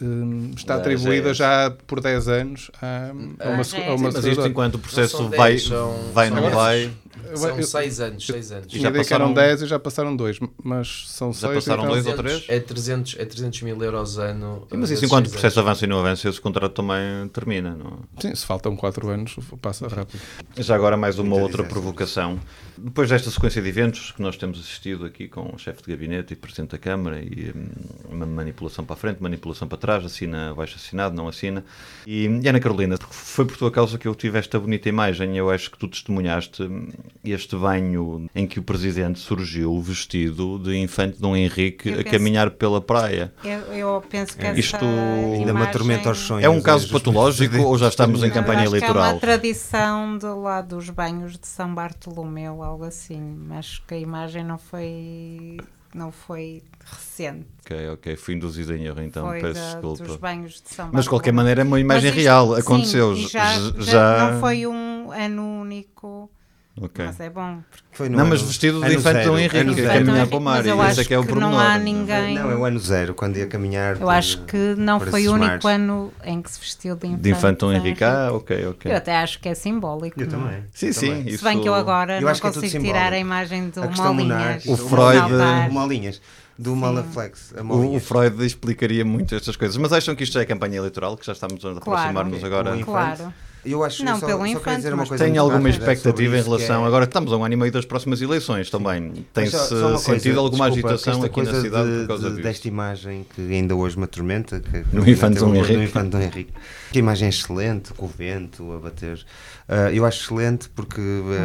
Speaker 6: Hum, está
Speaker 2: Já-
Speaker 6: atribuída
Speaker 2: já é-
Speaker 6: já por 10 anos a, a uma,
Speaker 5: já é.
Speaker 6: a uma
Speaker 4: Mas isto enquanto o processo vai,
Speaker 2: dez, são-
Speaker 4: vai
Speaker 2: são
Speaker 4: não vai,
Speaker 2: São
Speaker 6: Eu-
Speaker 2: 6 anos, 6 anos.
Speaker 4: Já
Speaker 6: ideia que eram
Speaker 4: passaram-
Speaker 6: 10 e já passaram 2, mas são
Speaker 4: Já
Speaker 6: 6.
Speaker 4: passaram dois ou três?
Speaker 2: É 300, é 300 mil euros ano.
Speaker 4: Sim, mas
Speaker 2: vezes
Speaker 4: isso enquanto o processo avança e não avança, esse contrato também termina. Não?
Speaker 6: Sim, se faltam 4 anos, passa rápido.
Speaker 4: Já agora mais uma outra provocação. Depois desta sequência de eventos que nós temos assistido aqui com o chefe de gabinete e presidente da Câmara e hum, uma manipulação para a frente, manipulação para trás, assina, abaixo assinado, não assina. E, e Ana Carolina, foi por tua causa que eu tive esta bonita imagem. Eu acho que tu testemunhaste hum, este banho em que o presidente surgiu vestido de infante Dom Henrique
Speaker 5: Eu
Speaker 4: a
Speaker 5: penso-
Speaker 4: caminhar pela praia.
Speaker 5: Eu, eu penso que essa
Speaker 4: Isto
Speaker 3: Ainda me atormenta aos sonhos.
Speaker 4: É um caso patológico [LAUGHS] ou já estamos em campanha
Speaker 5: eu acho que É
Speaker 4: eleitoral?
Speaker 5: uma tradição de lá dos banhos de São Bartolomeu, algo assim. Acho que a imagem não foi, não foi recente.
Speaker 4: Ok, ok, fui induzido em erro então,
Speaker 5: foi
Speaker 4: peço
Speaker 5: da-
Speaker 4: desculpa.
Speaker 5: dos banhos de São
Speaker 4: Mas de qualquer maneira é uma imagem
Speaker 5: isto-
Speaker 4: real,
Speaker 5: sim,
Speaker 4: aconteceu.
Speaker 5: e
Speaker 4: já,
Speaker 5: já,
Speaker 4: já-
Speaker 5: Não foi um ano único,
Speaker 4: Ok.
Speaker 5: mas é bom. porque
Speaker 3: Foi no
Speaker 4: Não, mas vestido de
Speaker 3: ano
Speaker 4: infante Dom Henrique, a caminhar para o mar.
Speaker 5: Mas eu acho
Speaker 4: é que é o
Speaker 5: que não há ninguém.
Speaker 3: Não, é o ano zero, quando ia caminhar.
Speaker 5: Eu acho que não foi o único ano em que se vestiu de infante.
Speaker 4: De infante Dom Henrique. Ah, ok, ok.
Speaker 5: Eu até acho que é simbólico.
Speaker 3: Eu
Speaker 5: não é?
Speaker 3: também.
Speaker 4: Sim, sim.
Speaker 5: Se bem que eu agora
Speaker 3: Eu
Speaker 5: não
Speaker 3: é
Speaker 5: consigo tirar a imagem do Molinhas.
Speaker 4: O
Speaker 3: do
Speaker 4: Freud-
Speaker 3: Molinhas, do
Speaker 5: Sim.
Speaker 3: Malaflex. a
Speaker 4: O, o. Freud explicaria muito estas coisas. Mas acham que isto já é campanha eleitoral? Que já estamos a aproximar-nos agora?
Speaker 5: Claro.
Speaker 3: Eu acho
Speaker 5: Não,
Speaker 3: só,
Speaker 5: pelo
Speaker 3: só
Speaker 5: Infante,
Speaker 3: dizer uma coisa
Speaker 4: Tem alguma expectativa em
Speaker 3: que
Speaker 4: relação.
Speaker 3: é-
Speaker 4: Agora estamos a um ano e meio das próximas eleições também. Tem-se sentido
Speaker 3: coisa,
Speaker 4: alguma
Speaker 3: desculpa,
Speaker 4: agitação aqui na
Speaker 3: coisa
Speaker 4: cidade
Speaker 3: de-
Speaker 4: por causa
Speaker 3: de-
Speaker 4: disso?
Speaker 3: Desta imagem que ainda hoje me atormenta. Que,
Speaker 4: No Infante Dom Henrique.
Speaker 3: No Infante Dom Henrique. Que imagem excelente, com o vento a bater. Ah, eu acho excelente porque,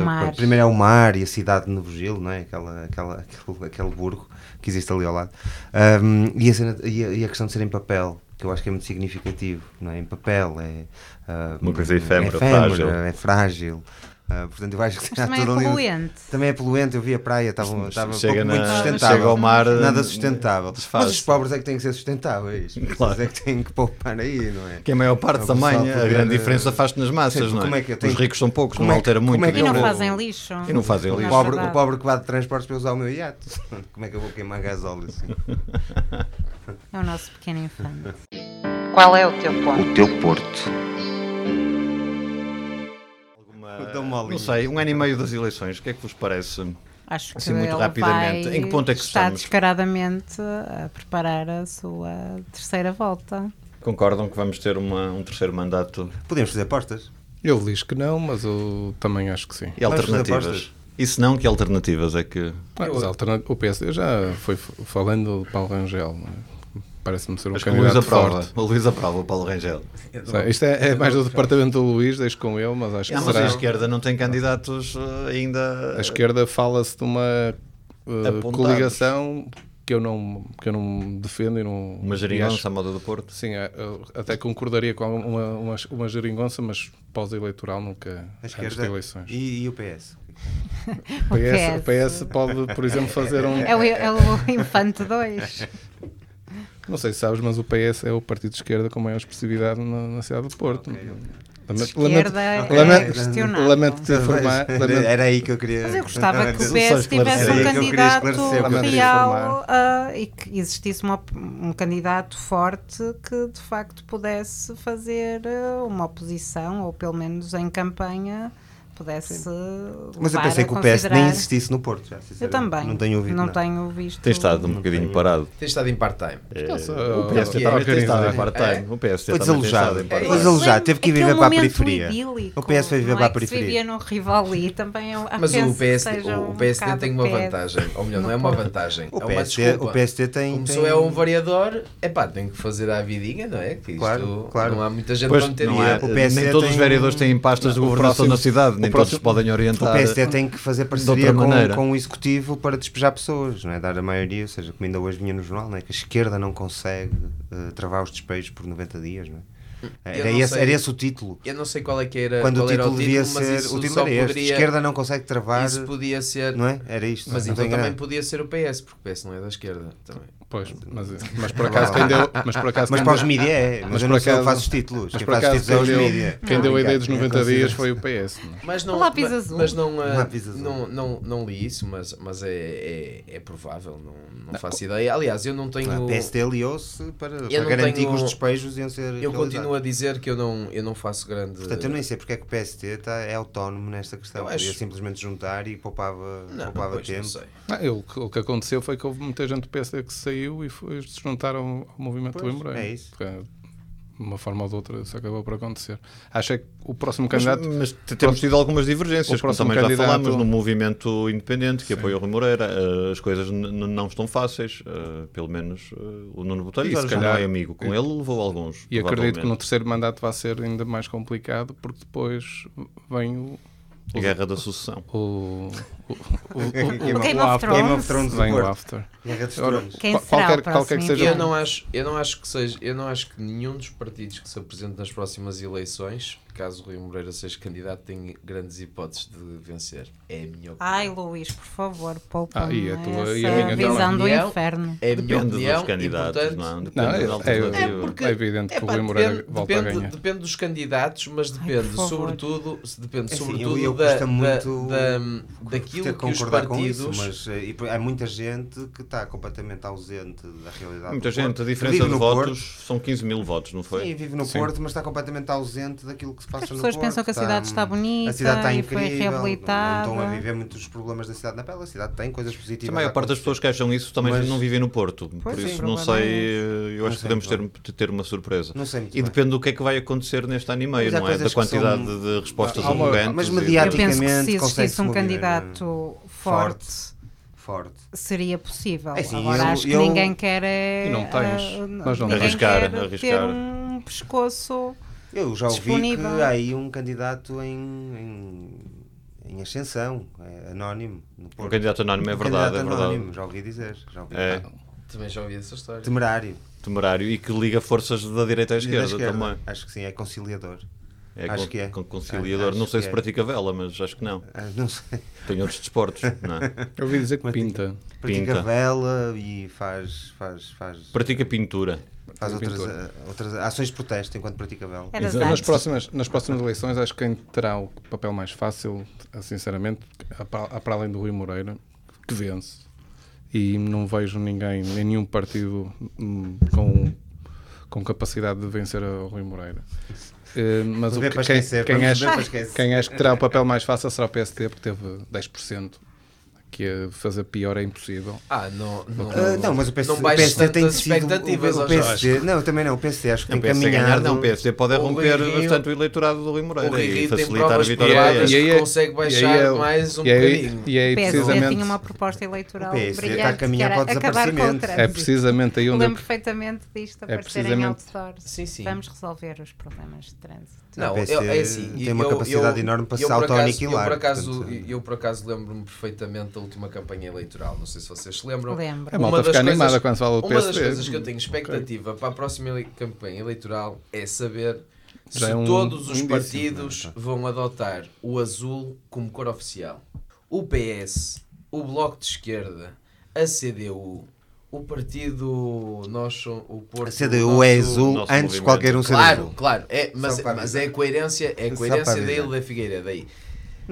Speaker 5: mar.
Speaker 3: primeiro, é o mar e a cidade de Novo Gelo, não é? Aquela, aquela, aquele, aquele burgo que existe ali ao lado. Ahm, e, a cena- e a- e a questão de ser em papel. Que eu acho que é muito significativo, não é? Em papel, é. Ah,
Speaker 4: Uma coisa efêmera,
Speaker 3: é efêmera,
Speaker 4: frágil.
Speaker 3: É frágil. Ah, portanto, eu acho que
Speaker 5: Mas também é poluente.
Speaker 3: Também é poluente, eu vi a praia, estava, estava
Speaker 4: Chega
Speaker 3: pouco,
Speaker 4: na-
Speaker 3: muito sustentável.
Speaker 4: chega ao mar,
Speaker 3: Nada sustentável.
Speaker 4: desfaz.
Speaker 3: Mas os pobres é que têm que ser sustentáveis.
Speaker 4: Claro.
Speaker 3: É que têm que poupar aí, não é?
Speaker 4: Que a maior parte
Speaker 3: O
Speaker 4: também,
Speaker 3: pessoal
Speaker 4: a
Speaker 3: poder,
Speaker 4: grande
Speaker 3: eh,
Speaker 4: diferença faz-te nas massas,
Speaker 3: Sim,
Speaker 4: não é?
Speaker 3: como é que eu
Speaker 4: Os
Speaker 3: tenho-
Speaker 4: ricos são poucos,
Speaker 3: como
Speaker 4: não
Speaker 3: é que-
Speaker 4: altera
Speaker 3: como
Speaker 4: muito.
Speaker 3: é que
Speaker 5: E não
Speaker 3: vou-
Speaker 5: fazem lixo.
Speaker 4: E não fazem
Speaker 3: O
Speaker 4: lixo.
Speaker 5: É
Speaker 3: pobre, o pobre que vá de transportes para usar o meu iate. [LAUGHS] Como é que eu vou queimar gasóleo assim?
Speaker 5: É o nosso pequeno infante.
Speaker 7: Qual é o teu ponto?
Speaker 1: O teu Porto.
Speaker 4: Alguma- Não sei, um ano e meio das eleições, o que é que vos parece?
Speaker 5: Acho que
Speaker 4: Assim, muito
Speaker 5: ele
Speaker 4: rapidamente.
Speaker 5: vai
Speaker 4: Em que ponto é que
Speaker 5: está
Speaker 4: estamos?
Speaker 5: descaradamente a preparar a sua terceira volta.
Speaker 4: Concordam que vamos ter uma- um terceiro mandato
Speaker 3: Podemos fazer apostas?
Speaker 6: Ele diz que não, mas eu também acho que sim.
Speaker 4: e alternativas? E se não, que alternativas é que.
Speaker 6: Ah, alterna- O PSD já foi falando de Paulo Rangel. não é? Parece-me ser um
Speaker 4: Mas que o Luís
Speaker 6: candidato
Speaker 4: aprova.
Speaker 6: forte.
Speaker 4: O Luís aprova, o Paulo Rangel. [LAUGHS]
Speaker 6: Sei, Isto é, é mais do departamento do Luís, deixo com ele, mas acho que
Speaker 4: mas
Speaker 6: será.
Speaker 4: a esquerda não tem candidatos eh, ainda.
Speaker 6: A esquerda fala-se de uma uh, coligação que eu, não, que eu não defendo e não.
Speaker 4: Uma geringonça
Speaker 6: acho-
Speaker 4: à moda do Porto.
Speaker 6: Sim, é, eu até concordaria com uma, uma, uma geringonça, mas pós-eleitoral nunca
Speaker 3: A
Speaker 6: antes de
Speaker 3: esquerda
Speaker 6: eleições.
Speaker 3: e, e o PS? [LAUGHS]
Speaker 6: O PS, o PS pode, por exemplo, fazer um.
Speaker 5: É o, é o Infante 2. [LAUGHS]
Speaker 6: Não sei se sabes, mas o PS é o partido de esquerda com maior expressividade na, na cidade do Porto. Lamento,
Speaker 5: Esquerda é
Speaker 6: lamento,
Speaker 5: questionável.
Speaker 6: lamento te informar. lamento-
Speaker 3: Era aí que eu queria.
Speaker 5: Mas eu gostava que o PS tivesse um candidato
Speaker 6: lamento
Speaker 5: real ah, e que existisse uma um candidato forte que de facto pudesse fazer ah, uma oposição ou pelo menos em campanha pudesse
Speaker 3: Mas eu pensei
Speaker 5: a
Speaker 3: que o PS nem existisse no Porto. Já,
Speaker 5: Eu também.
Speaker 3: Não tenho ouvido
Speaker 5: Não
Speaker 3: nada.
Speaker 5: tenho visto.
Speaker 4: Tem estado um bocadinho
Speaker 3: tenho-
Speaker 4: parado.
Speaker 2: Tem estado em part-time.
Speaker 6: Então, só-
Speaker 4: O PST
Speaker 6: oh,
Speaker 4: também tem estado em part-time. O PST
Speaker 3: Foi desalojado.
Speaker 4: em
Speaker 3: Foi desalojado. Teve que ir viver para a periferia. O PS foi viver
Speaker 5: não
Speaker 3: para a
Speaker 5: é,
Speaker 3: periferia.
Speaker 5: vivia no Rivali também.
Speaker 2: Mas o PSD, tem uma vantagem. Ou melhor, não é uma vantagem.
Speaker 3: O
Speaker 2: é
Speaker 3: PSD, o PSD tem.
Speaker 2: Como é um variador, é pá, tem que fazer a vidinha, não é? Que
Speaker 3: Claro, claro.
Speaker 2: não há muita gente
Speaker 4: Pois,
Speaker 2: para meter
Speaker 4: não
Speaker 2: dinheiro.
Speaker 4: é, nem todos os vereadores têm pastas de governação
Speaker 6: próximo-
Speaker 4: na cidade, nem
Speaker 6: o próximo-
Speaker 4: podem
Speaker 3: O
Speaker 4: orientar.
Speaker 3: PSD tem que fazer parceria com, com o executivo para despejar pessoas, não é? dar a maioria, ou seja, como ainda hoje vinha no jornal, não é? que a esquerda não consegue eh, travar os despejos por 90 dias. Não é? Era, esse, era esse o título.
Speaker 2: Eu não sei qual é que era,
Speaker 3: Quando o
Speaker 2: qual era
Speaker 3: título
Speaker 2: o
Speaker 3: devia
Speaker 2: título, mas
Speaker 3: ser.
Speaker 2: isso
Speaker 3: O título era este:
Speaker 2: poderia,
Speaker 3: esquerda não consegue travar.
Speaker 2: Isso podia ser.
Speaker 3: Não é? Era isto.
Speaker 2: Mas então também podia ser o PS, porque o PS não é da esquerda. Também.
Speaker 6: Pois, mas, mas por acaso quem deu. Mas por acaso
Speaker 3: Mas para os mídia é. Mas,
Speaker 6: Mas por acaso-
Speaker 3: faço os títulos.
Speaker 6: Mas
Speaker 3: Quem
Speaker 6: por
Speaker 3: faz os
Speaker 6: acaso
Speaker 3: títulos é
Speaker 6: quem deu, quem deu a ideia dos
Speaker 3: Quem
Speaker 6: 90 dias
Speaker 3: considera-
Speaker 6: foi o PS. não é?
Speaker 2: Mas não,
Speaker 5: lápis azul.
Speaker 2: mas não,
Speaker 3: Lápis azul.
Speaker 2: não, não, não li isso, mas, mas é, é, é provável, não, não faço ideia. Aliás, eu não tenho.
Speaker 3: A PSD aliou-se para, para
Speaker 2: não
Speaker 3: garantir
Speaker 2: tenho-
Speaker 3: que os despejos iam ser.
Speaker 2: Eu
Speaker 3: realizados.
Speaker 2: continuo a dizer que eu não, eu não faço grande.
Speaker 3: Portanto, eu nem sei porque é que o PSD tá, é autónomo nesta questão.
Speaker 2: Eu
Speaker 3: Podia
Speaker 2: acho-
Speaker 3: simplesmente juntar e poupava,
Speaker 2: não,
Speaker 3: poupava
Speaker 2: pois, não
Speaker 3: tempo.
Speaker 2: sei.
Speaker 6: Ah, eu- o que aconteceu foi que houve muita gente do PSD que saiu e foi, se juntaram ao movimento
Speaker 3: Pois,
Speaker 6: do Embraer.
Speaker 3: é isso.
Speaker 6: Porque, de uma forma ou de outra isso acabou por acontecer. Acho é que o próximo
Speaker 4: Mas,
Speaker 6: candidato.
Speaker 4: mas temos tido algumas divergências,
Speaker 6: o
Speaker 4: como
Speaker 6: próximo
Speaker 4: também já
Speaker 6: candidato-
Speaker 4: falámos, no movimento independente que apoia o Rui Moreira. eh, as coisas não estão fáceis, eh, pelo menos eh, o Nuno Botelho
Speaker 6: E
Speaker 4: já
Speaker 6: se
Speaker 4: já não
Speaker 6: calhar-
Speaker 4: é amigo. Com ele levou alguns.
Speaker 6: E acredito que no terceiro mandato vai ser ainda mais complicado porque depois vem o.
Speaker 4: A Guerra da Sucessão.
Speaker 6: O, o, o, [LAUGHS] o,
Speaker 3: Game,
Speaker 5: Game
Speaker 3: of. Game of
Speaker 5: Thrones.
Speaker 6: Vem o after.
Speaker 3: Guerra dos
Speaker 6: Ora.
Speaker 5: Quem
Speaker 6: Qual-
Speaker 5: será
Speaker 6: qualquer- qualquer que seja-
Speaker 2: Eu não acho, eu não acho que seja, eu não acho que nenhum dos partidos que se apresentem nas próximas eleições, caso Rui Moreira seja candidato, tenha grandes hipóteses de vencer. É a minha opinião.
Speaker 5: Ai, Luís, por favor, poupa
Speaker 6: Ah, e a tua- e a minha
Speaker 5: visão do inferno.
Speaker 2: é a minha
Speaker 4: Depende
Speaker 2: opinião.
Speaker 4: dos candidatos,
Speaker 2: e, portanto,
Speaker 4: não é? Depende
Speaker 6: Não,
Speaker 4: da
Speaker 6: é- é-.
Speaker 2: É porque-
Speaker 6: É evidente que o
Speaker 2: Epá,
Speaker 6: Rui Moreira
Speaker 2: depende,
Speaker 6: volta a
Speaker 2: depende,
Speaker 6: ganhar.
Speaker 2: depende dos candidatos, mas depende
Speaker 5: favor.
Speaker 2: sobretudo, depende
Speaker 3: É assim,
Speaker 2: sobretudo
Speaker 3: eu- eu
Speaker 2: da,
Speaker 3: custa
Speaker 2: da,
Speaker 3: muito
Speaker 2: da- daquilo que os partidos.
Speaker 3: isso, mas eh, e, há muita gente que está completamente ausente da realidade.
Speaker 4: Muita gente,
Speaker 3: Porto.
Speaker 4: a diferença de votos são 15 mil votos, não foi?
Speaker 3: Sim, vive no
Speaker 6: Sim.
Speaker 3: Porto, mas está completamente ausente daquilo que se passa
Speaker 5: As
Speaker 3: no
Speaker 5: pessoas
Speaker 3: Porto,
Speaker 5: pensam que a cidade está bonita
Speaker 3: a cidade está
Speaker 5: e foi
Speaker 3: incrível,
Speaker 5: reabilitada.
Speaker 3: Não, estão a viver muitos problemas da cidade na pele. A cidade tem coisas positivas.
Speaker 4: A maior parte das pessoas que acham isso também
Speaker 3: Mas-
Speaker 4: não vivem no Porto. Por isso
Speaker 5: sim,
Speaker 4: não sei, eu
Speaker 3: Não
Speaker 4: acho que podemos ter, ter uma surpresa.
Speaker 3: Não sei muito
Speaker 4: E
Speaker 3: bem.
Speaker 4: depende do que é que vai acontecer neste ano e meio,
Speaker 3: Mas
Speaker 4: não é? Da
Speaker 3: que
Speaker 4: quantidade
Speaker 3: são-
Speaker 4: de respostas
Speaker 6: uma-
Speaker 4: arrogantes.
Speaker 3: mas
Speaker 4: e-
Speaker 5: Eu penso que se existisse um
Speaker 3: mover,
Speaker 5: candidato forte,
Speaker 3: Forte.
Speaker 5: seria possível.
Speaker 3: É assim,
Speaker 5: Agora
Speaker 3: eu-
Speaker 5: acho que
Speaker 3: eu-
Speaker 5: ninguém quer é,
Speaker 6: E não tens.
Speaker 5: ah,
Speaker 6: Nós não
Speaker 5: ninguém
Speaker 4: Arriscar,
Speaker 5: quer
Speaker 4: arriscar.
Speaker 5: ter um pescoço
Speaker 3: Eu já ouvi
Speaker 5: Disponível.
Speaker 3: que há aí um candidato em, em, em ascensão, é anónimo. No
Speaker 4: O
Speaker 3: Porto.
Speaker 4: candidato anónimo é
Speaker 3: Um
Speaker 4: verdade, é
Speaker 3: candidato
Speaker 4: verdade.
Speaker 3: anónimo, já ouvi dizer. Já ouvi
Speaker 4: É.
Speaker 2: Também já ouvi essa história.
Speaker 3: Temerário.
Speaker 4: Temerário e que liga forças da direita à
Speaker 3: Da
Speaker 4: esquerda,
Speaker 3: esquerda.
Speaker 4: também.
Speaker 3: Acho que sim, é conciliador.
Speaker 4: É
Speaker 3: Acho
Speaker 4: con-
Speaker 3: que é.
Speaker 4: con- conciliador.
Speaker 3: Acho
Speaker 4: não sei se
Speaker 3: é.
Speaker 4: pratica vela, mas acho que não.
Speaker 3: Ah, Não sei.
Speaker 4: Tem outros desportos, não é? [LAUGHS]
Speaker 6: Eu ouvi dizer que
Speaker 3: Mas-
Speaker 6: pinta.
Speaker 3: Pratica
Speaker 4: Pinta.
Speaker 3: vela e faz, faz, faz,
Speaker 4: Pratica pintura.
Speaker 3: Faz outras, ah, outras ações de protesto enquanto pratica vela.
Speaker 6: Nas próximas, nas próximas eleições, acho que quem terá o papel mais fácil, sinceramente, a pa- a para além do Rui Moreira, que vence. E não vejo ninguém, em nenhum partido hum, com, com capacidade de vencer o Rui Moreira. Eh, mas o que, quem, quem, acho,
Speaker 3: ver para esquecer.
Speaker 6: quem acho que terá o papel mais fácil será o PST, porque teve 10%, que é fazer pior é impossível.
Speaker 2: Ah, não. Não,
Speaker 3: Ah, não, mas o PSD,
Speaker 2: não
Speaker 3: o PSD tem sido.
Speaker 2: expectativas
Speaker 3: o, o PSD, não, também não. O PSD acho que tem
Speaker 4: o PSD ganhar,
Speaker 3: caminhado.
Speaker 4: não. O PSD pode
Speaker 2: O
Speaker 4: romper bastante o eleitorado do Rui Moreira
Speaker 2: Rui
Speaker 4: e facilitar a
Speaker 2: provas
Speaker 4: vitória.
Speaker 6: E aí
Speaker 2: que
Speaker 6: é-
Speaker 2: consegue
Speaker 6: e
Speaker 2: baixar
Speaker 6: aí é-
Speaker 2: mais um
Speaker 6: e aí-
Speaker 2: bocadinho.
Speaker 6: E aí,
Speaker 5: O PSD
Speaker 6: precisamente,
Speaker 5: tinha uma proposta eleitoral
Speaker 3: O PSD está a caminhar para o desaparecimento.
Speaker 6: é precisamente aí onde eu
Speaker 5: lembro perfeitamente disto,
Speaker 6: É
Speaker 5: aparecer em
Speaker 6: precisamente-
Speaker 5: outdoors.
Speaker 2: Sim, sim.
Speaker 5: Vamos resolver os problemas de trânsito.
Speaker 2: Não,
Speaker 3: PSD
Speaker 2: eu, é assim,
Speaker 3: tem uma capacidade enorme para
Speaker 2: eu
Speaker 3: se auto-aniquilar,
Speaker 2: Eu por acaso,
Speaker 3: portanto,
Speaker 2: eu, por acaso lembro-me perfeitamente da última campanha eleitoral. Não sei se vocês se lembram.
Speaker 5: Lembro.
Speaker 6: Malta
Speaker 2: Uma das coisas-
Speaker 6: quando se fala do
Speaker 2: Uma das coisas que eu tenho expectativa para a próxima ele- campanha eleitoral é saber
Speaker 6: Já
Speaker 2: se
Speaker 6: é um-
Speaker 2: todos os
Speaker 6: indício,
Speaker 2: partidos
Speaker 3: não é?
Speaker 2: vão adotar o azul como cor oficial. O PS, o Bloco de Esquerda, a CDU, o partido Nosso, o Porto.
Speaker 3: A CDU é
Speaker 2: Nosso-
Speaker 3: azul
Speaker 4: nosso
Speaker 3: antes de
Speaker 4: movimento.
Speaker 3: qualquer um ser
Speaker 2: Claro,
Speaker 3: azul.
Speaker 2: claro, é, mas, mas é a coerência, é a coerência da. Ilha da Figueira. Daí.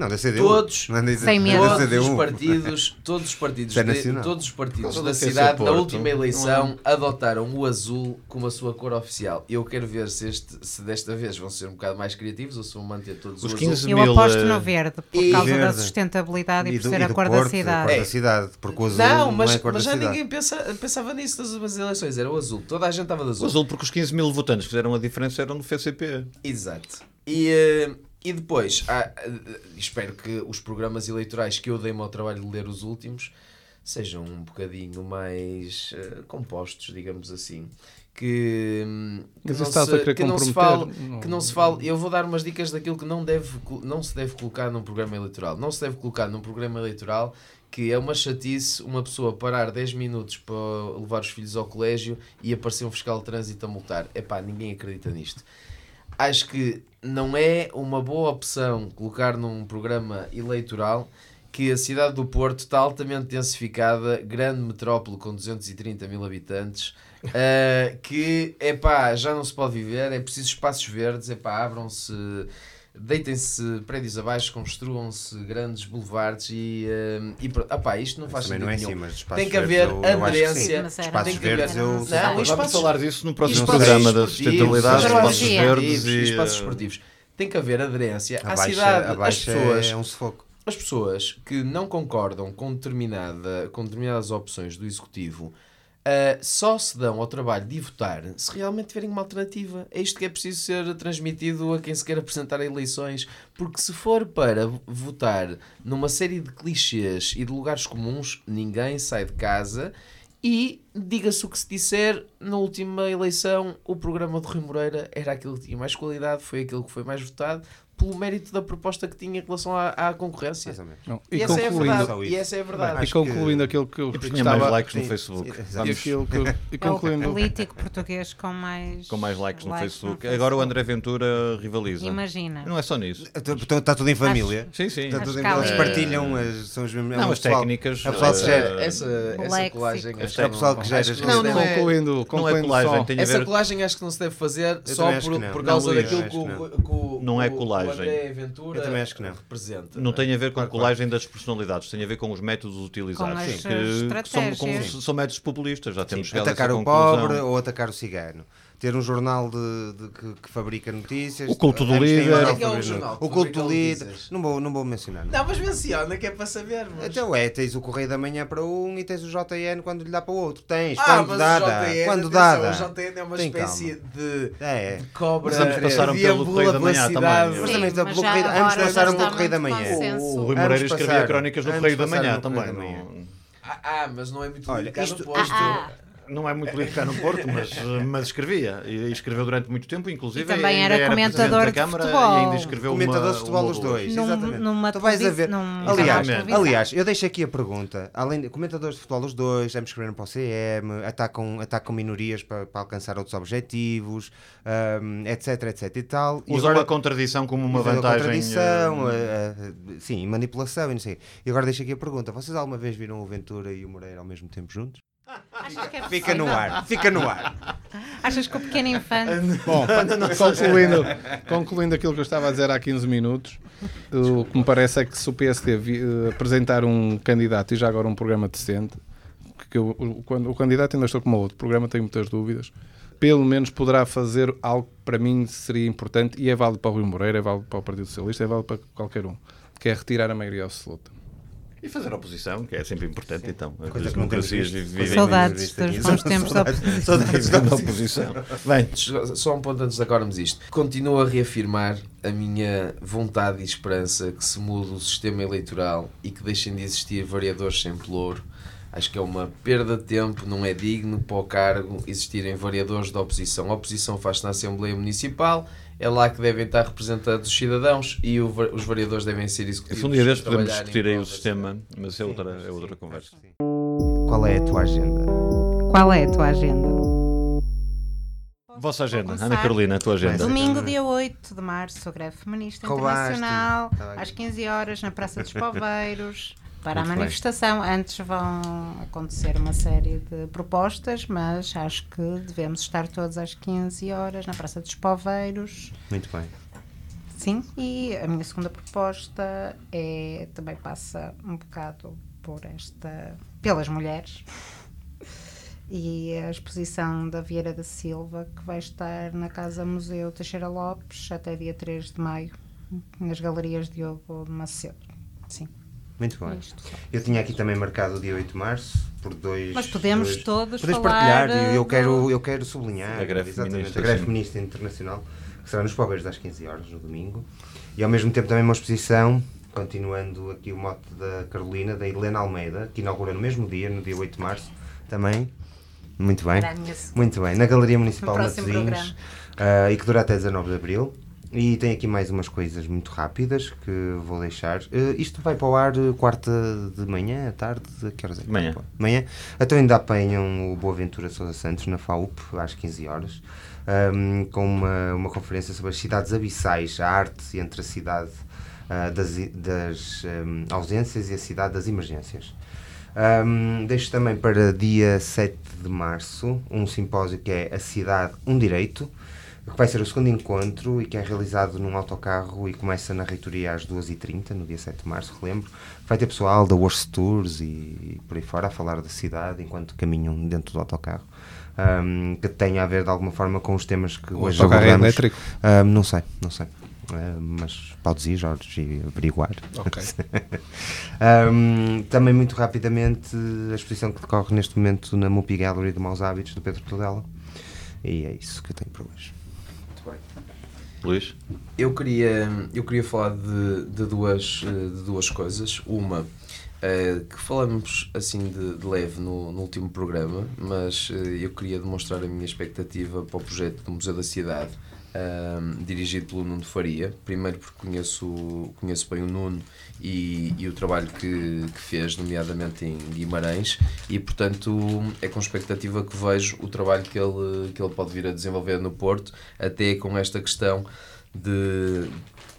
Speaker 3: Não, da CDU.
Speaker 2: Todos-
Speaker 3: não é da-
Speaker 5: Sem
Speaker 3: não
Speaker 5: medo.
Speaker 3: da
Speaker 2: Todos os partidos, todos os partidos,
Speaker 3: é
Speaker 2: de- todos os partidos da cidade na última eleição adotaram o azul como a sua cor oficial. Eu quero ver se, este, se desta vez vão ser um bocado mais criativos ou se vão manter todos
Speaker 4: Os
Speaker 2: o
Speaker 4: 15
Speaker 2: azul.
Speaker 5: Eu
Speaker 4: mil,
Speaker 5: aposto
Speaker 4: eh,
Speaker 5: no verde, por
Speaker 2: e
Speaker 5: causa da
Speaker 3: verde.
Speaker 5: sustentabilidade e, por
Speaker 3: do-
Speaker 5: ser a
Speaker 3: do
Speaker 5: cor da
Speaker 3: Porto, A
Speaker 5: cidade.
Speaker 3: cor da cidade. Porque o azul
Speaker 2: Não, mas,
Speaker 3: é a cor
Speaker 2: mas
Speaker 3: da
Speaker 2: já
Speaker 3: cidade.
Speaker 2: ninguém pensa- pensava nisso das últimas eleições. Era o azul. Toda a gente estava de
Speaker 4: O
Speaker 2: azul.
Speaker 4: azul, porque os 15 mil votantes que fizeram a diferença eram do FCP.
Speaker 2: Exato. E, eh, e depois, há, eh, espero que os programas eleitorais que eu dei-me ao trabalho de ler os últimos sejam um bocadinho mais eh, compostos, digamos assim. Que, hum, que não, se, que não se fale, que não se fale. Eu vou dar umas dicas daquilo que não, deve, não se deve colocar num programa eleitoral. Não se deve colocar num programa eleitoral que é uma chatice uma pessoa parar 10 minutos para levar os filhos ao colégio e aparecer um fiscal de trânsito a multar. Epá, ninguém acredita nisto acho que não é uma boa opção colocar num programa eleitoral que a cidade do Porto está altamente densificada, grande metrópole com 230 mil habitantes, [LAUGHS] eh, que epá, já não se pode viver, é preciso espaços verdes, epá, abram-se, deitem-se prédios abaixo, construam-se grandes boulevardes e, eh, e pronto. Epá, isto não faz
Speaker 3: Também não é
Speaker 2: sentido
Speaker 3: assim,
Speaker 2: nenhum.
Speaker 3: mas espaços
Speaker 2: Tem que haver aderência.
Speaker 3: Espaços
Speaker 2: tem que haver-
Speaker 3: verdes eu-
Speaker 5: Não,
Speaker 2: Não,
Speaker 5: Espaços-
Speaker 4: Vamos falar disso no próximo programa da
Speaker 2: esportivos,
Speaker 4: sustentabilidade,
Speaker 5: espaços
Speaker 4: espaços verdes
Speaker 2: e
Speaker 4: e...
Speaker 2: espaços esportivos. Tem que haver aderência à
Speaker 3: baixa,
Speaker 2: cidade. As pessoas,
Speaker 3: é um sufoco.
Speaker 2: as pessoas que não concordam com, determinada, com determinadas opções do Executivo ah, só se dão ao trabalho de votar se realmente tiverem uma alternativa. É isto que é preciso ser transmitido a quem se quer apresentar a eleições. Porque se for para votar numa série de clichês e de lugares comuns, ninguém sai de casa. E diga-se o que se disser, na última eleição o programa de Rui Moreira era aquele que tinha mais qualidade, foi aquele que foi mais votado, pelo mérito da proposta que tinha em relação à, à concorrência.
Speaker 6: Não,
Speaker 2: E,
Speaker 6: E,
Speaker 2: essa é a
Speaker 6: concluindo,
Speaker 2: verdade. E essa é a verdade.
Speaker 6: e
Speaker 3: Acho
Speaker 6: concluindo
Speaker 3: que-
Speaker 6: aquilo que eu
Speaker 4: E tinha mais likes no Facebook.
Speaker 3: sim,
Speaker 6: E, aquilo que eu- e [LAUGHS]
Speaker 5: É o
Speaker 6: concluindo...
Speaker 5: político português com mais,
Speaker 4: Com mais likes no
Speaker 5: likes
Speaker 4: Facebook.
Speaker 5: no
Speaker 4: Agora o. André Ventura rivaliza.
Speaker 5: Imagina.
Speaker 4: Não é só nisso.
Speaker 3: Então está tudo em família.
Speaker 4: Sim, sim.
Speaker 3: Está tudo em- Eles partilham, as, são os mesmos. é
Speaker 4: Não, as técnicas.
Speaker 3: é o pessoal que
Speaker 4: eh,
Speaker 3: gera.
Speaker 2: Essa, essa colagem acho
Speaker 3: É o pessoal que gera as
Speaker 2: não
Speaker 4: Não,
Speaker 6: concluindo,
Speaker 4: é
Speaker 6: concluindo
Speaker 4: colagem, a
Speaker 2: Essa colagem acho que não se deve fazer só por, causa daquilo que o,
Speaker 3: não.
Speaker 2: que o-
Speaker 4: É
Speaker 2: que o
Speaker 4: colagem.
Speaker 2: André Ventura
Speaker 3: Eu também acho que não.
Speaker 2: representa.
Speaker 4: Não tem a ver com a colagem das personalidades, tem a ver com os métodos utilizados.
Speaker 5: Com as
Speaker 4: que, que são, com- são métodos populistas, já temos a
Speaker 3: Atacar o
Speaker 4: conclusão.
Speaker 3: pobre ou atacar o cigano. Ter um jornal de, de- que, que fabrica notícias.
Speaker 4: O culto do líder.
Speaker 3: um jornal
Speaker 2: é é o jornal
Speaker 3: O culto do líder. Não vou, não vou mencionar. não.
Speaker 2: Não, mas menciona que é para sabermos.
Speaker 3: Então é, tens o Correio da Manhã para um e tens o JN quando lhe dá para o outro. Tens,
Speaker 2: ah,
Speaker 3: quando
Speaker 2: mas
Speaker 3: dá.
Speaker 2: JN,
Speaker 3: Quando
Speaker 2: atenção,
Speaker 3: dá,
Speaker 2: o. JN é uma
Speaker 3: Tem
Speaker 2: espécie de
Speaker 3: É, é.
Speaker 2: cobra
Speaker 4: Mas ambos passaram pelo Correio da Manhã também.
Speaker 3: Mas também
Speaker 5: mas
Speaker 3: pelo
Speaker 5: já
Speaker 3: Correio-
Speaker 5: já
Speaker 3: passaram pelo Correio da
Speaker 5: muito
Speaker 3: Manhã.
Speaker 4: O Rui
Speaker 3: Ambos
Speaker 4: Moreira escrevia crónicas do
Speaker 3: Ambos
Speaker 4: Correio da Manhã também. não-
Speaker 2: Ah, ah, mas não é muito
Speaker 3: Olha, isto-
Speaker 2: posto.
Speaker 4: Não é muito lido cá no Porto, mas, mas escrevia. E escreveu durante muito tempo, inclusive.
Speaker 5: E também
Speaker 4: ainda
Speaker 5: era comentador
Speaker 4: da
Speaker 5: de
Speaker 4: Câmara
Speaker 5: futebol.
Speaker 4: E ainda escreveu
Speaker 3: Comentador
Speaker 4: uma,
Speaker 3: de futebol
Speaker 4: uma
Speaker 3: os dois.
Speaker 5: Num-
Speaker 3: exatamente.
Speaker 5: numa
Speaker 3: tu vais a ver.
Speaker 5: num-
Speaker 3: aliás, aliás, eu deixo aqui a pergunta. Além de comentadores de futebol os dois, ambos escreveram para o CM, atacam, atacam minorias para, para alcançar outros objetivos, hum, etc, etc e tal. E
Speaker 4: Usam a contradição como uma vantagem.
Speaker 3: contradição,
Speaker 4: eh,
Speaker 3: eh, eh, sim, manipulação e não sei. E agora deixo aqui a pergunta: vocês alguma vez viram o Ventura e o Moreira ao mesmo tempo juntos?
Speaker 5: Achas que é
Speaker 3: Fica no ar, fica no ar.
Speaker 5: Achas que o pequeno infante
Speaker 6: Bom, [LAUGHS] concluindo, concluindo aquilo que eu estava a dizer há 15 minutos, o que me parece é que se o PSD eh, apresentar um candidato e já agora um programa decente, que eu- o, quando, o candidato ainda estou como o outro, o programa tenho muitas dúvidas, pelo menos poderá fazer algo que para mim seria importante e é válido para o Rui Moreira, é válido para o Partido Socialista, é válido para qualquer um, que é retirar a maioria absoluta.
Speaker 4: E fazer oposição, que é sempre importante, então.
Speaker 3: Coisa
Speaker 4: As democracias vivem
Speaker 5: Saudades dos bons tempos da
Speaker 3: Saudades da
Speaker 4: oposição. Bem,
Speaker 2: Só- um ponto antes de acabarmos isto. Continuo a reafirmar a minha vontade e esperança que se mude o sistema eleitoral e que deixem de existir variadores sem pelouro. Acho que é uma perda de tempo, não é digno para o cargo existirem variadores da oposição. A oposição faz-se na Assembleia Municipal, é lá que devem estar representados os cidadãos e o os variadores devem ser executivos.
Speaker 4: se um dia destes podemos discutir aí o sistema, mas é outra, é outra conversa.
Speaker 3: Qual é a tua agenda?
Speaker 5: Qual é a tua agenda?
Speaker 4: Vossa agenda, Ana. Carolina, a tua agenda.
Speaker 5: Domingo, dia 8 de março, greve feminista internacional,
Speaker 3: Tá
Speaker 5: às 15 horas, na Praça dos [LAUGHS] Poveiros. Para
Speaker 3: Muito
Speaker 5: a
Speaker 3: bem.
Speaker 5: manifestação, antes vão acontecer uma série de propostas, mas acho que devemos estar todos às 15 horas na Praça dos Poveiros.
Speaker 3: Muito bem.
Speaker 5: Sim, e a minha segunda proposta é também passa um bocado por esta pelas mulheres [LAUGHS] e a exposição da Vieira da Silva que vai estar na Casa Museu Teixeira Lopes até dia 3 de maio nas galerias Diogo de Macedo. Sim,
Speaker 3: Muito bem.
Speaker 5: isto.
Speaker 3: Eu tinha aqui também marcado o dia 8 de março por dois.
Speaker 5: Mas podemos
Speaker 3: dois-
Speaker 5: todos
Speaker 3: Podes
Speaker 5: falar,
Speaker 3: partilhar e eu quero, eu quero sublinhar
Speaker 4: A greve
Speaker 3: exatamente,
Speaker 4: feminista,
Speaker 3: a greve feminista internacional que será nos Poveiros às 15 horas no domingo. E ao mesmo tempo também uma exposição continuando aqui o mote da Carolina da Helena Almeida que inaugura no mesmo dia no dia 8 de março também. Muito bem. Muito bem. Na Galeria Municipal Matosinhos ah, e que dura até 19 de Abril e tem aqui mais umas coisas muito rápidas que vou deixar. Eh, isto vai para o ar eh, quarta de manhã, à tarde, que horas é? que
Speaker 4: Manhã.
Speaker 3: Manhã. Então ainda apanham o Boa Ventura Sousa Santos na FAUP, às 15 horas, ahm, com uma, uma conferência sobre as cidades abissais, a arte entre a cidade ah, das, das ahm, ausências e a cidade das emergências. Ahm, deixo também para dia 7 de março um simpósio que é A Cidade, um Direito, que vai ser o segundo encontro e que é realizado num autocarro e começa na reitoria às 2h30, no dia 7 de março, relembro. Vai ter pessoal da Worst Tours e, por aí fora a falar da cidade enquanto caminham dentro do autocarro. ahm, que tenha a ver de alguma forma com os temas que
Speaker 6: O
Speaker 3: hoje
Speaker 6: é
Speaker 3: abordamos.
Speaker 6: elétrico?
Speaker 3: Ahm, não sei, não sei. Ah, mas podes ir, Jorge, e averiguar.
Speaker 6: Ok.
Speaker 3: Ahm, [LAUGHS] também muito rapidamente a exposição que decorre neste momento na Mupi Gallery de Maus Hábitos do Pedro Tudela. E é isso que eu tenho para hoje.
Speaker 4: Luís?
Speaker 2: Eu queria, eu queria falar de, de, duas, eh, de duas coisas. Uma, eh, que falamos assim de, de leve no, no último programa, mas eh, eu queria demonstrar a minha expectativa para o projeto do Museu da Cidade, ahm, dirigido pelo Nuno Faria. Primeiro porque conheço, conheço bem o Nuno e, e o trabalho que, que fez, nomeadamente em Guimarães, e portanto é com expectativa que vejo o trabalho que ele, que ele pode vir a desenvolver no Porto, até com esta questão de,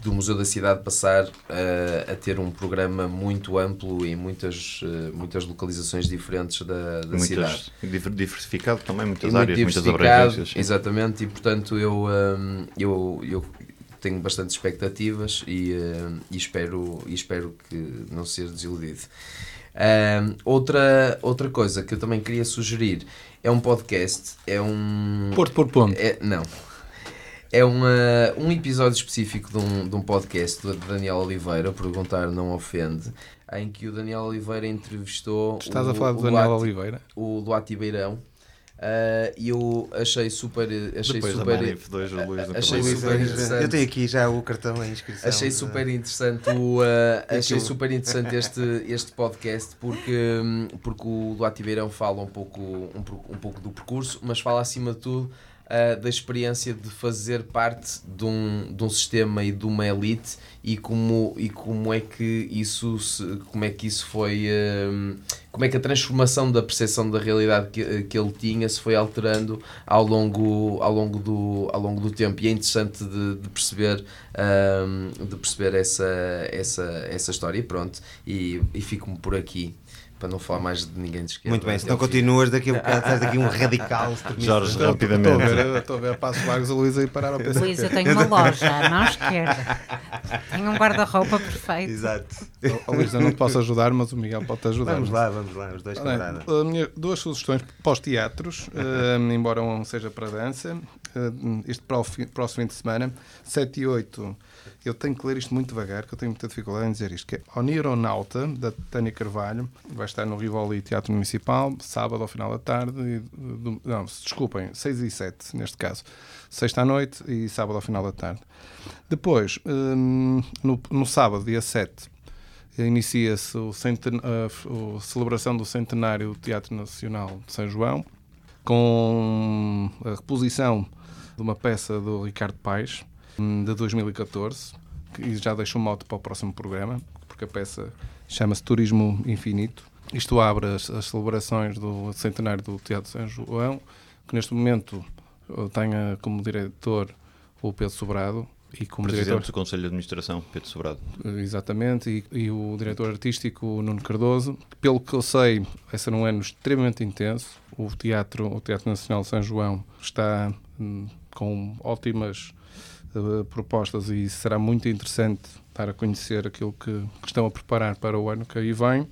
Speaker 2: do Museu da Cidade passar a, a ter um programa muito amplo em muitas, eh, muitas localizações diferentes da, da cidade.
Speaker 4: Muitas, diver- diversificado também, muitas
Speaker 2: E
Speaker 4: áreas, muitas abrangências.
Speaker 2: Exatamente, e portanto eu, hum, eu, eu tenho bastante expectativas e, hum, e espero, e espero que não ser desiludido. Ahm, outra, outra coisa que eu também queria sugerir é um podcast, é um.
Speaker 6: Porto por ponto.
Speaker 2: É, não. É uma, um episódio específico de um, de um podcast do Daniel Oliveira, Perguntar Não Ofende, em que o Daniel Oliveira entrevistou
Speaker 6: Estás
Speaker 2: o,
Speaker 6: a falar do Daniel
Speaker 2: Duarte-
Speaker 6: Oliveira?
Speaker 2: o Duarte Beirão. Ah, E eu achei super. Achei
Speaker 4: Depois da
Speaker 2: super
Speaker 4: Manif 2, o Luís do
Speaker 2: achei super interessante.
Speaker 3: Eu tenho aqui já o cartão em inscrição.
Speaker 2: Achei super interessante o, uh, [LAUGHS] achei super interessante este, este podcast porque, porque o Duarte Beirão fala um pouco, um, um pouco do percurso, mas fala acima de tudo uh, da experiência de fazer parte de um, de um sistema e de uma elite e como, e como é que isso se- como é que isso foi hum, como é que a transformação da percepção da realidade que, que ele tinha se foi alterando ao longo, ao longo, do, ao longo do tempo. E é interessante de, de perceber hum, de perceber essa, essa, essa história. E pronto. E, e fico-me por aqui para não falar mais de ninguém de esquerda
Speaker 3: Muito bem, se não continuas, daqui a bocado estás daqui um radical. extremista.
Speaker 4: Jorge,
Speaker 6: Estou-
Speaker 4: rapidamente.
Speaker 6: Estou a ver, estou a ver a passos largos a [LAUGHS] Luísa e parar ao PC.
Speaker 5: Luís, eu tenho uma loja à mão esquerda. [LAUGHS] Tenho um guarda-roupa perfeito.
Speaker 3: Exato.
Speaker 6: Oh, Luísa, não te posso ajar, mas o Miguel pode te ajudar.
Speaker 3: Vamos lá, vamos lá, os dois
Speaker 6: a minha- duas sugestões para os teatros, eh, [LAUGHS] embora um seja para dança. eh, este para o fi- próximo fim de semana, 7 e 8. Eu tenho que ler isto muito devagar, que eu tenho muita dificuldade em dizer isto. Que é Onironauta, da Tânia Carvalho, vai estar no Rivoli Teatro Municipal, sábado ao final da tarde. E, não, desculpem, 6 e 7, neste caso. Sexta à noite e sábado ao final da tarde. Depois, hum, no, no sábado, dia 7, inicia-se a, celebração do centenário do Teatro Nacional de São João, com a reposição de uma peça do Ricardo Paes, de 2014, que já deixo um mote para o próximo programa, porque a peça chama-se Turismo Infinito. Isto abre as, as celebrações do centenário do Teatro São João, que neste momento eh, tenha como diretor o Pedro Sobrado e como diretor
Speaker 4: Presidente do Conselho de Administração, Pedro Sobrado.
Speaker 6: Exatamente, e, e o diretor artístico Nuno Cardoso. Pelo que eu sei, vai ser um ano extremamente intenso. O Teatro, o Teatro Nacional de São João está hum, com ótimas eh, propostas e será muito interessante dar a conhecer aquilo que, que estão a preparar para o ano que aí vem.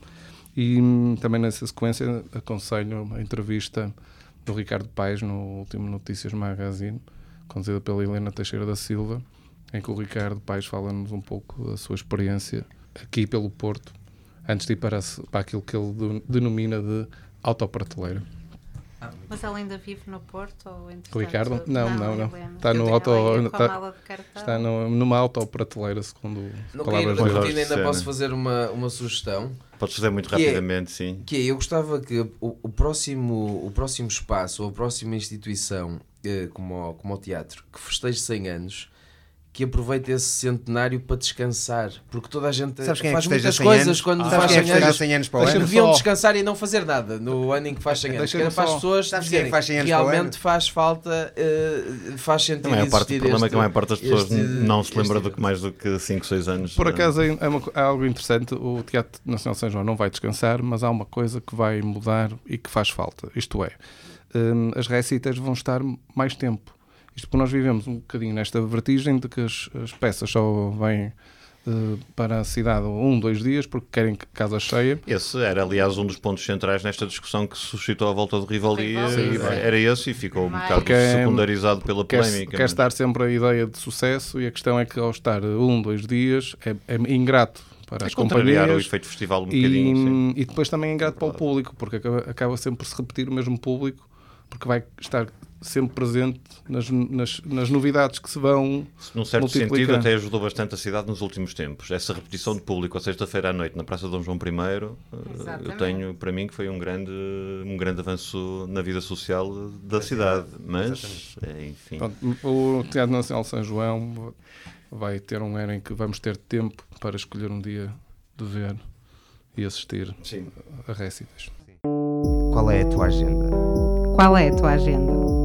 Speaker 6: E hum, também nessa sequência aconselho a entrevista do Ricardo Paes no último Notícias Magazine, conduzida pela Helena Teixeira da Silva, em que o Ricardo Paes fala-nos um pouco da sua experiência aqui pelo Porto, antes de ir para, para aquilo que ele de- denomina de autoprateleira.
Speaker 5: Mas ela ainda vive no Porto? Ou
Speaker 6: O Ricardo? Não, não, não. Está no auto- está-. Está no- numa autoprateleira, segundo
Speaker 2: não caí
Speaker 6: palavras
Speaker 2: rotina, ainda
Speaker 4: Sena.
Speaker 2: posso fazer uma, uma sugestão
Speaker 4: Podes fazer muito
Speaker 2: Que é-
Speaker 4: rapidamente, sim.
Speaker 2: Que é, eu gostava que o, o próximo, o próximo espaço ou a próxima instituição, eh, como, o, como o teatro, que festeje 100 anos, que aproveite esse centenário para descansar. Porque toda a gente
Speaker 3: Sabes quem é que
Speaker 2: faz
Speaker 3: festeja
Speaker 2: muitas
Speaker 3: 100
Speaker 2: coisas
Speaker 3: anos?
Speaker 2: quando
Speaker 3: Sabes
Speaker 2: faz
Speaker 3: quem é
Speaker 2: 100
Speaker 3: que festeja
Speaker 2: anos.
Speaker 3: 100 anos para o ano?
Speaker 2: Deviam
Speaker 6: só-
Speaker 2: descansar e não fazer nada no ano em que faz 100 anos. Era para as pessoas
Speaker 3: Sabes é
Speaker 2: dizerem
Speaker 3: faz 100 anos o
Speaker 2: realmente faz falta, eh, faz sentido
Speaker 4: A maior parte do
Speaker 2: existir
Speaker 4: problema é
Speaker 2: este-
Speaker 4: que a maior parte das pessoas
Speaker 2: este-
Speaker 4: não se lembra do que mais do que 5, 6 anos.
Speaker 6: Por acaso é, é uma é algo interessante. O Teatro Nacional de São João não vai descansar, mas há uma coisa que vai mudar e que faz falta. Isto é, hum, as recitas vão estar mais tempo. Isto porque nós vivemos um bocadinho nesta vertigem de que as, as peças só vêm eh, para a cidade um, dois dias porque querem casa cheia.
Speaker 4: Esse era, aliás, um dos pontos centrais nesta discussão que se suscitou à volta eh,
Speaker 5: sim.
Speaker 4: Era esse e ficou um bocado
Speaker 6: Porque é-
Speaker 4: secundarizado pela
Speaker 6: Quer,
Speaker 4: polémica.
Speaker 6: quer
Speaker 4: mas-
Speaker 6: estar sempre a ideia de sucesso e a questão é que ao estar um, dois dias é, é ingrato para
Speaker 4: É
Speaker 6: as
Speaker 4: contrariar o
Speaker 6: companhias.
Speaker 4: efeito festival um bocadinho. sim.
Speaker 6: E, e depois também é ingrato para o público, porque acaba, acaba sempre por se repetir o mesmo público, porque vai estar sempre presente nas, nas, nas novidades que se vão.
Speaker 4: Num certo sentido, até ajudou bastante a cidade nos últimos tempos. Essa repetição de público à sexta-feira à noite na Praça de Dom João I, eh, eu
Speaker 5: Exatamente.
Speaker 4: tenho para mim que foi um grande, um grande avanço na vida social da cidade. Mas, eh, enfim.
Speaker 6: Pronto, o Teatro Nacional São João vai ter um ano em que vamos ter tempo para escolher um dia de ver e assistir
Speaker 4: Sim.
Speaker 6: a récitas.
Speaker 3: Qual é a tua agenda?
Speaker 5: Qual é a tua agenda?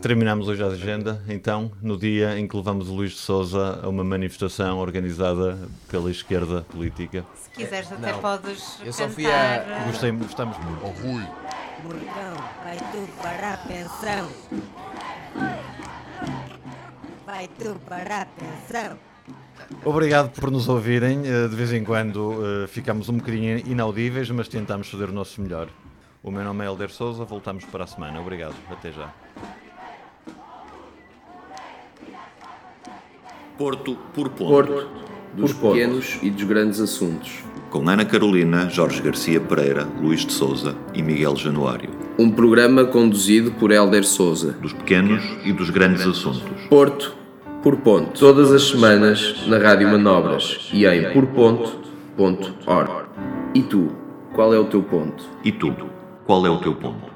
Speaker 4: Terminamos hoje a agenda, então, no dia em que levamos o Luís de Souza a uma manifestação organizada pela esquerda política.
Speaker 5: Se quiseres, até
Speaker 2: Não.
Speaker 5: podes
Speaker 2: Eu só fui a-
Speaker 4: Gostei, gostamos muito.
Speaker 9: Burgão, vai tu para a pensão. Vai tu para a pensão.
Speaker 4: Obrigado por nos ouvirem. Eh, De vez em quando eh, ficamos um bocadinho inaudíveis, mas tentamos fazer o nosso melhor. O meu nome é Helder Souza, voltamos para a semana. Obrigado, até já.
Speaker 1: Porto por ponto.
Speaker 2: Porto, dos pequenos e dos grandes assuntos.
Speaker 1: Com Ana Carolina, Jorge Garcia Pereira, Luís de Souza e Miguel Januário.
Speaker 2: Um programa conduzido por Helder Souza.
Speaker 1: Dos pequenos e dos grandes assuntos.
Speaker 2: Porto por ponto. Todas as semanas na Rádio Manobras e em porponto.org. E tu, qual é o teu ponto?
Speaker 1: E tu, qual é o teu ponto?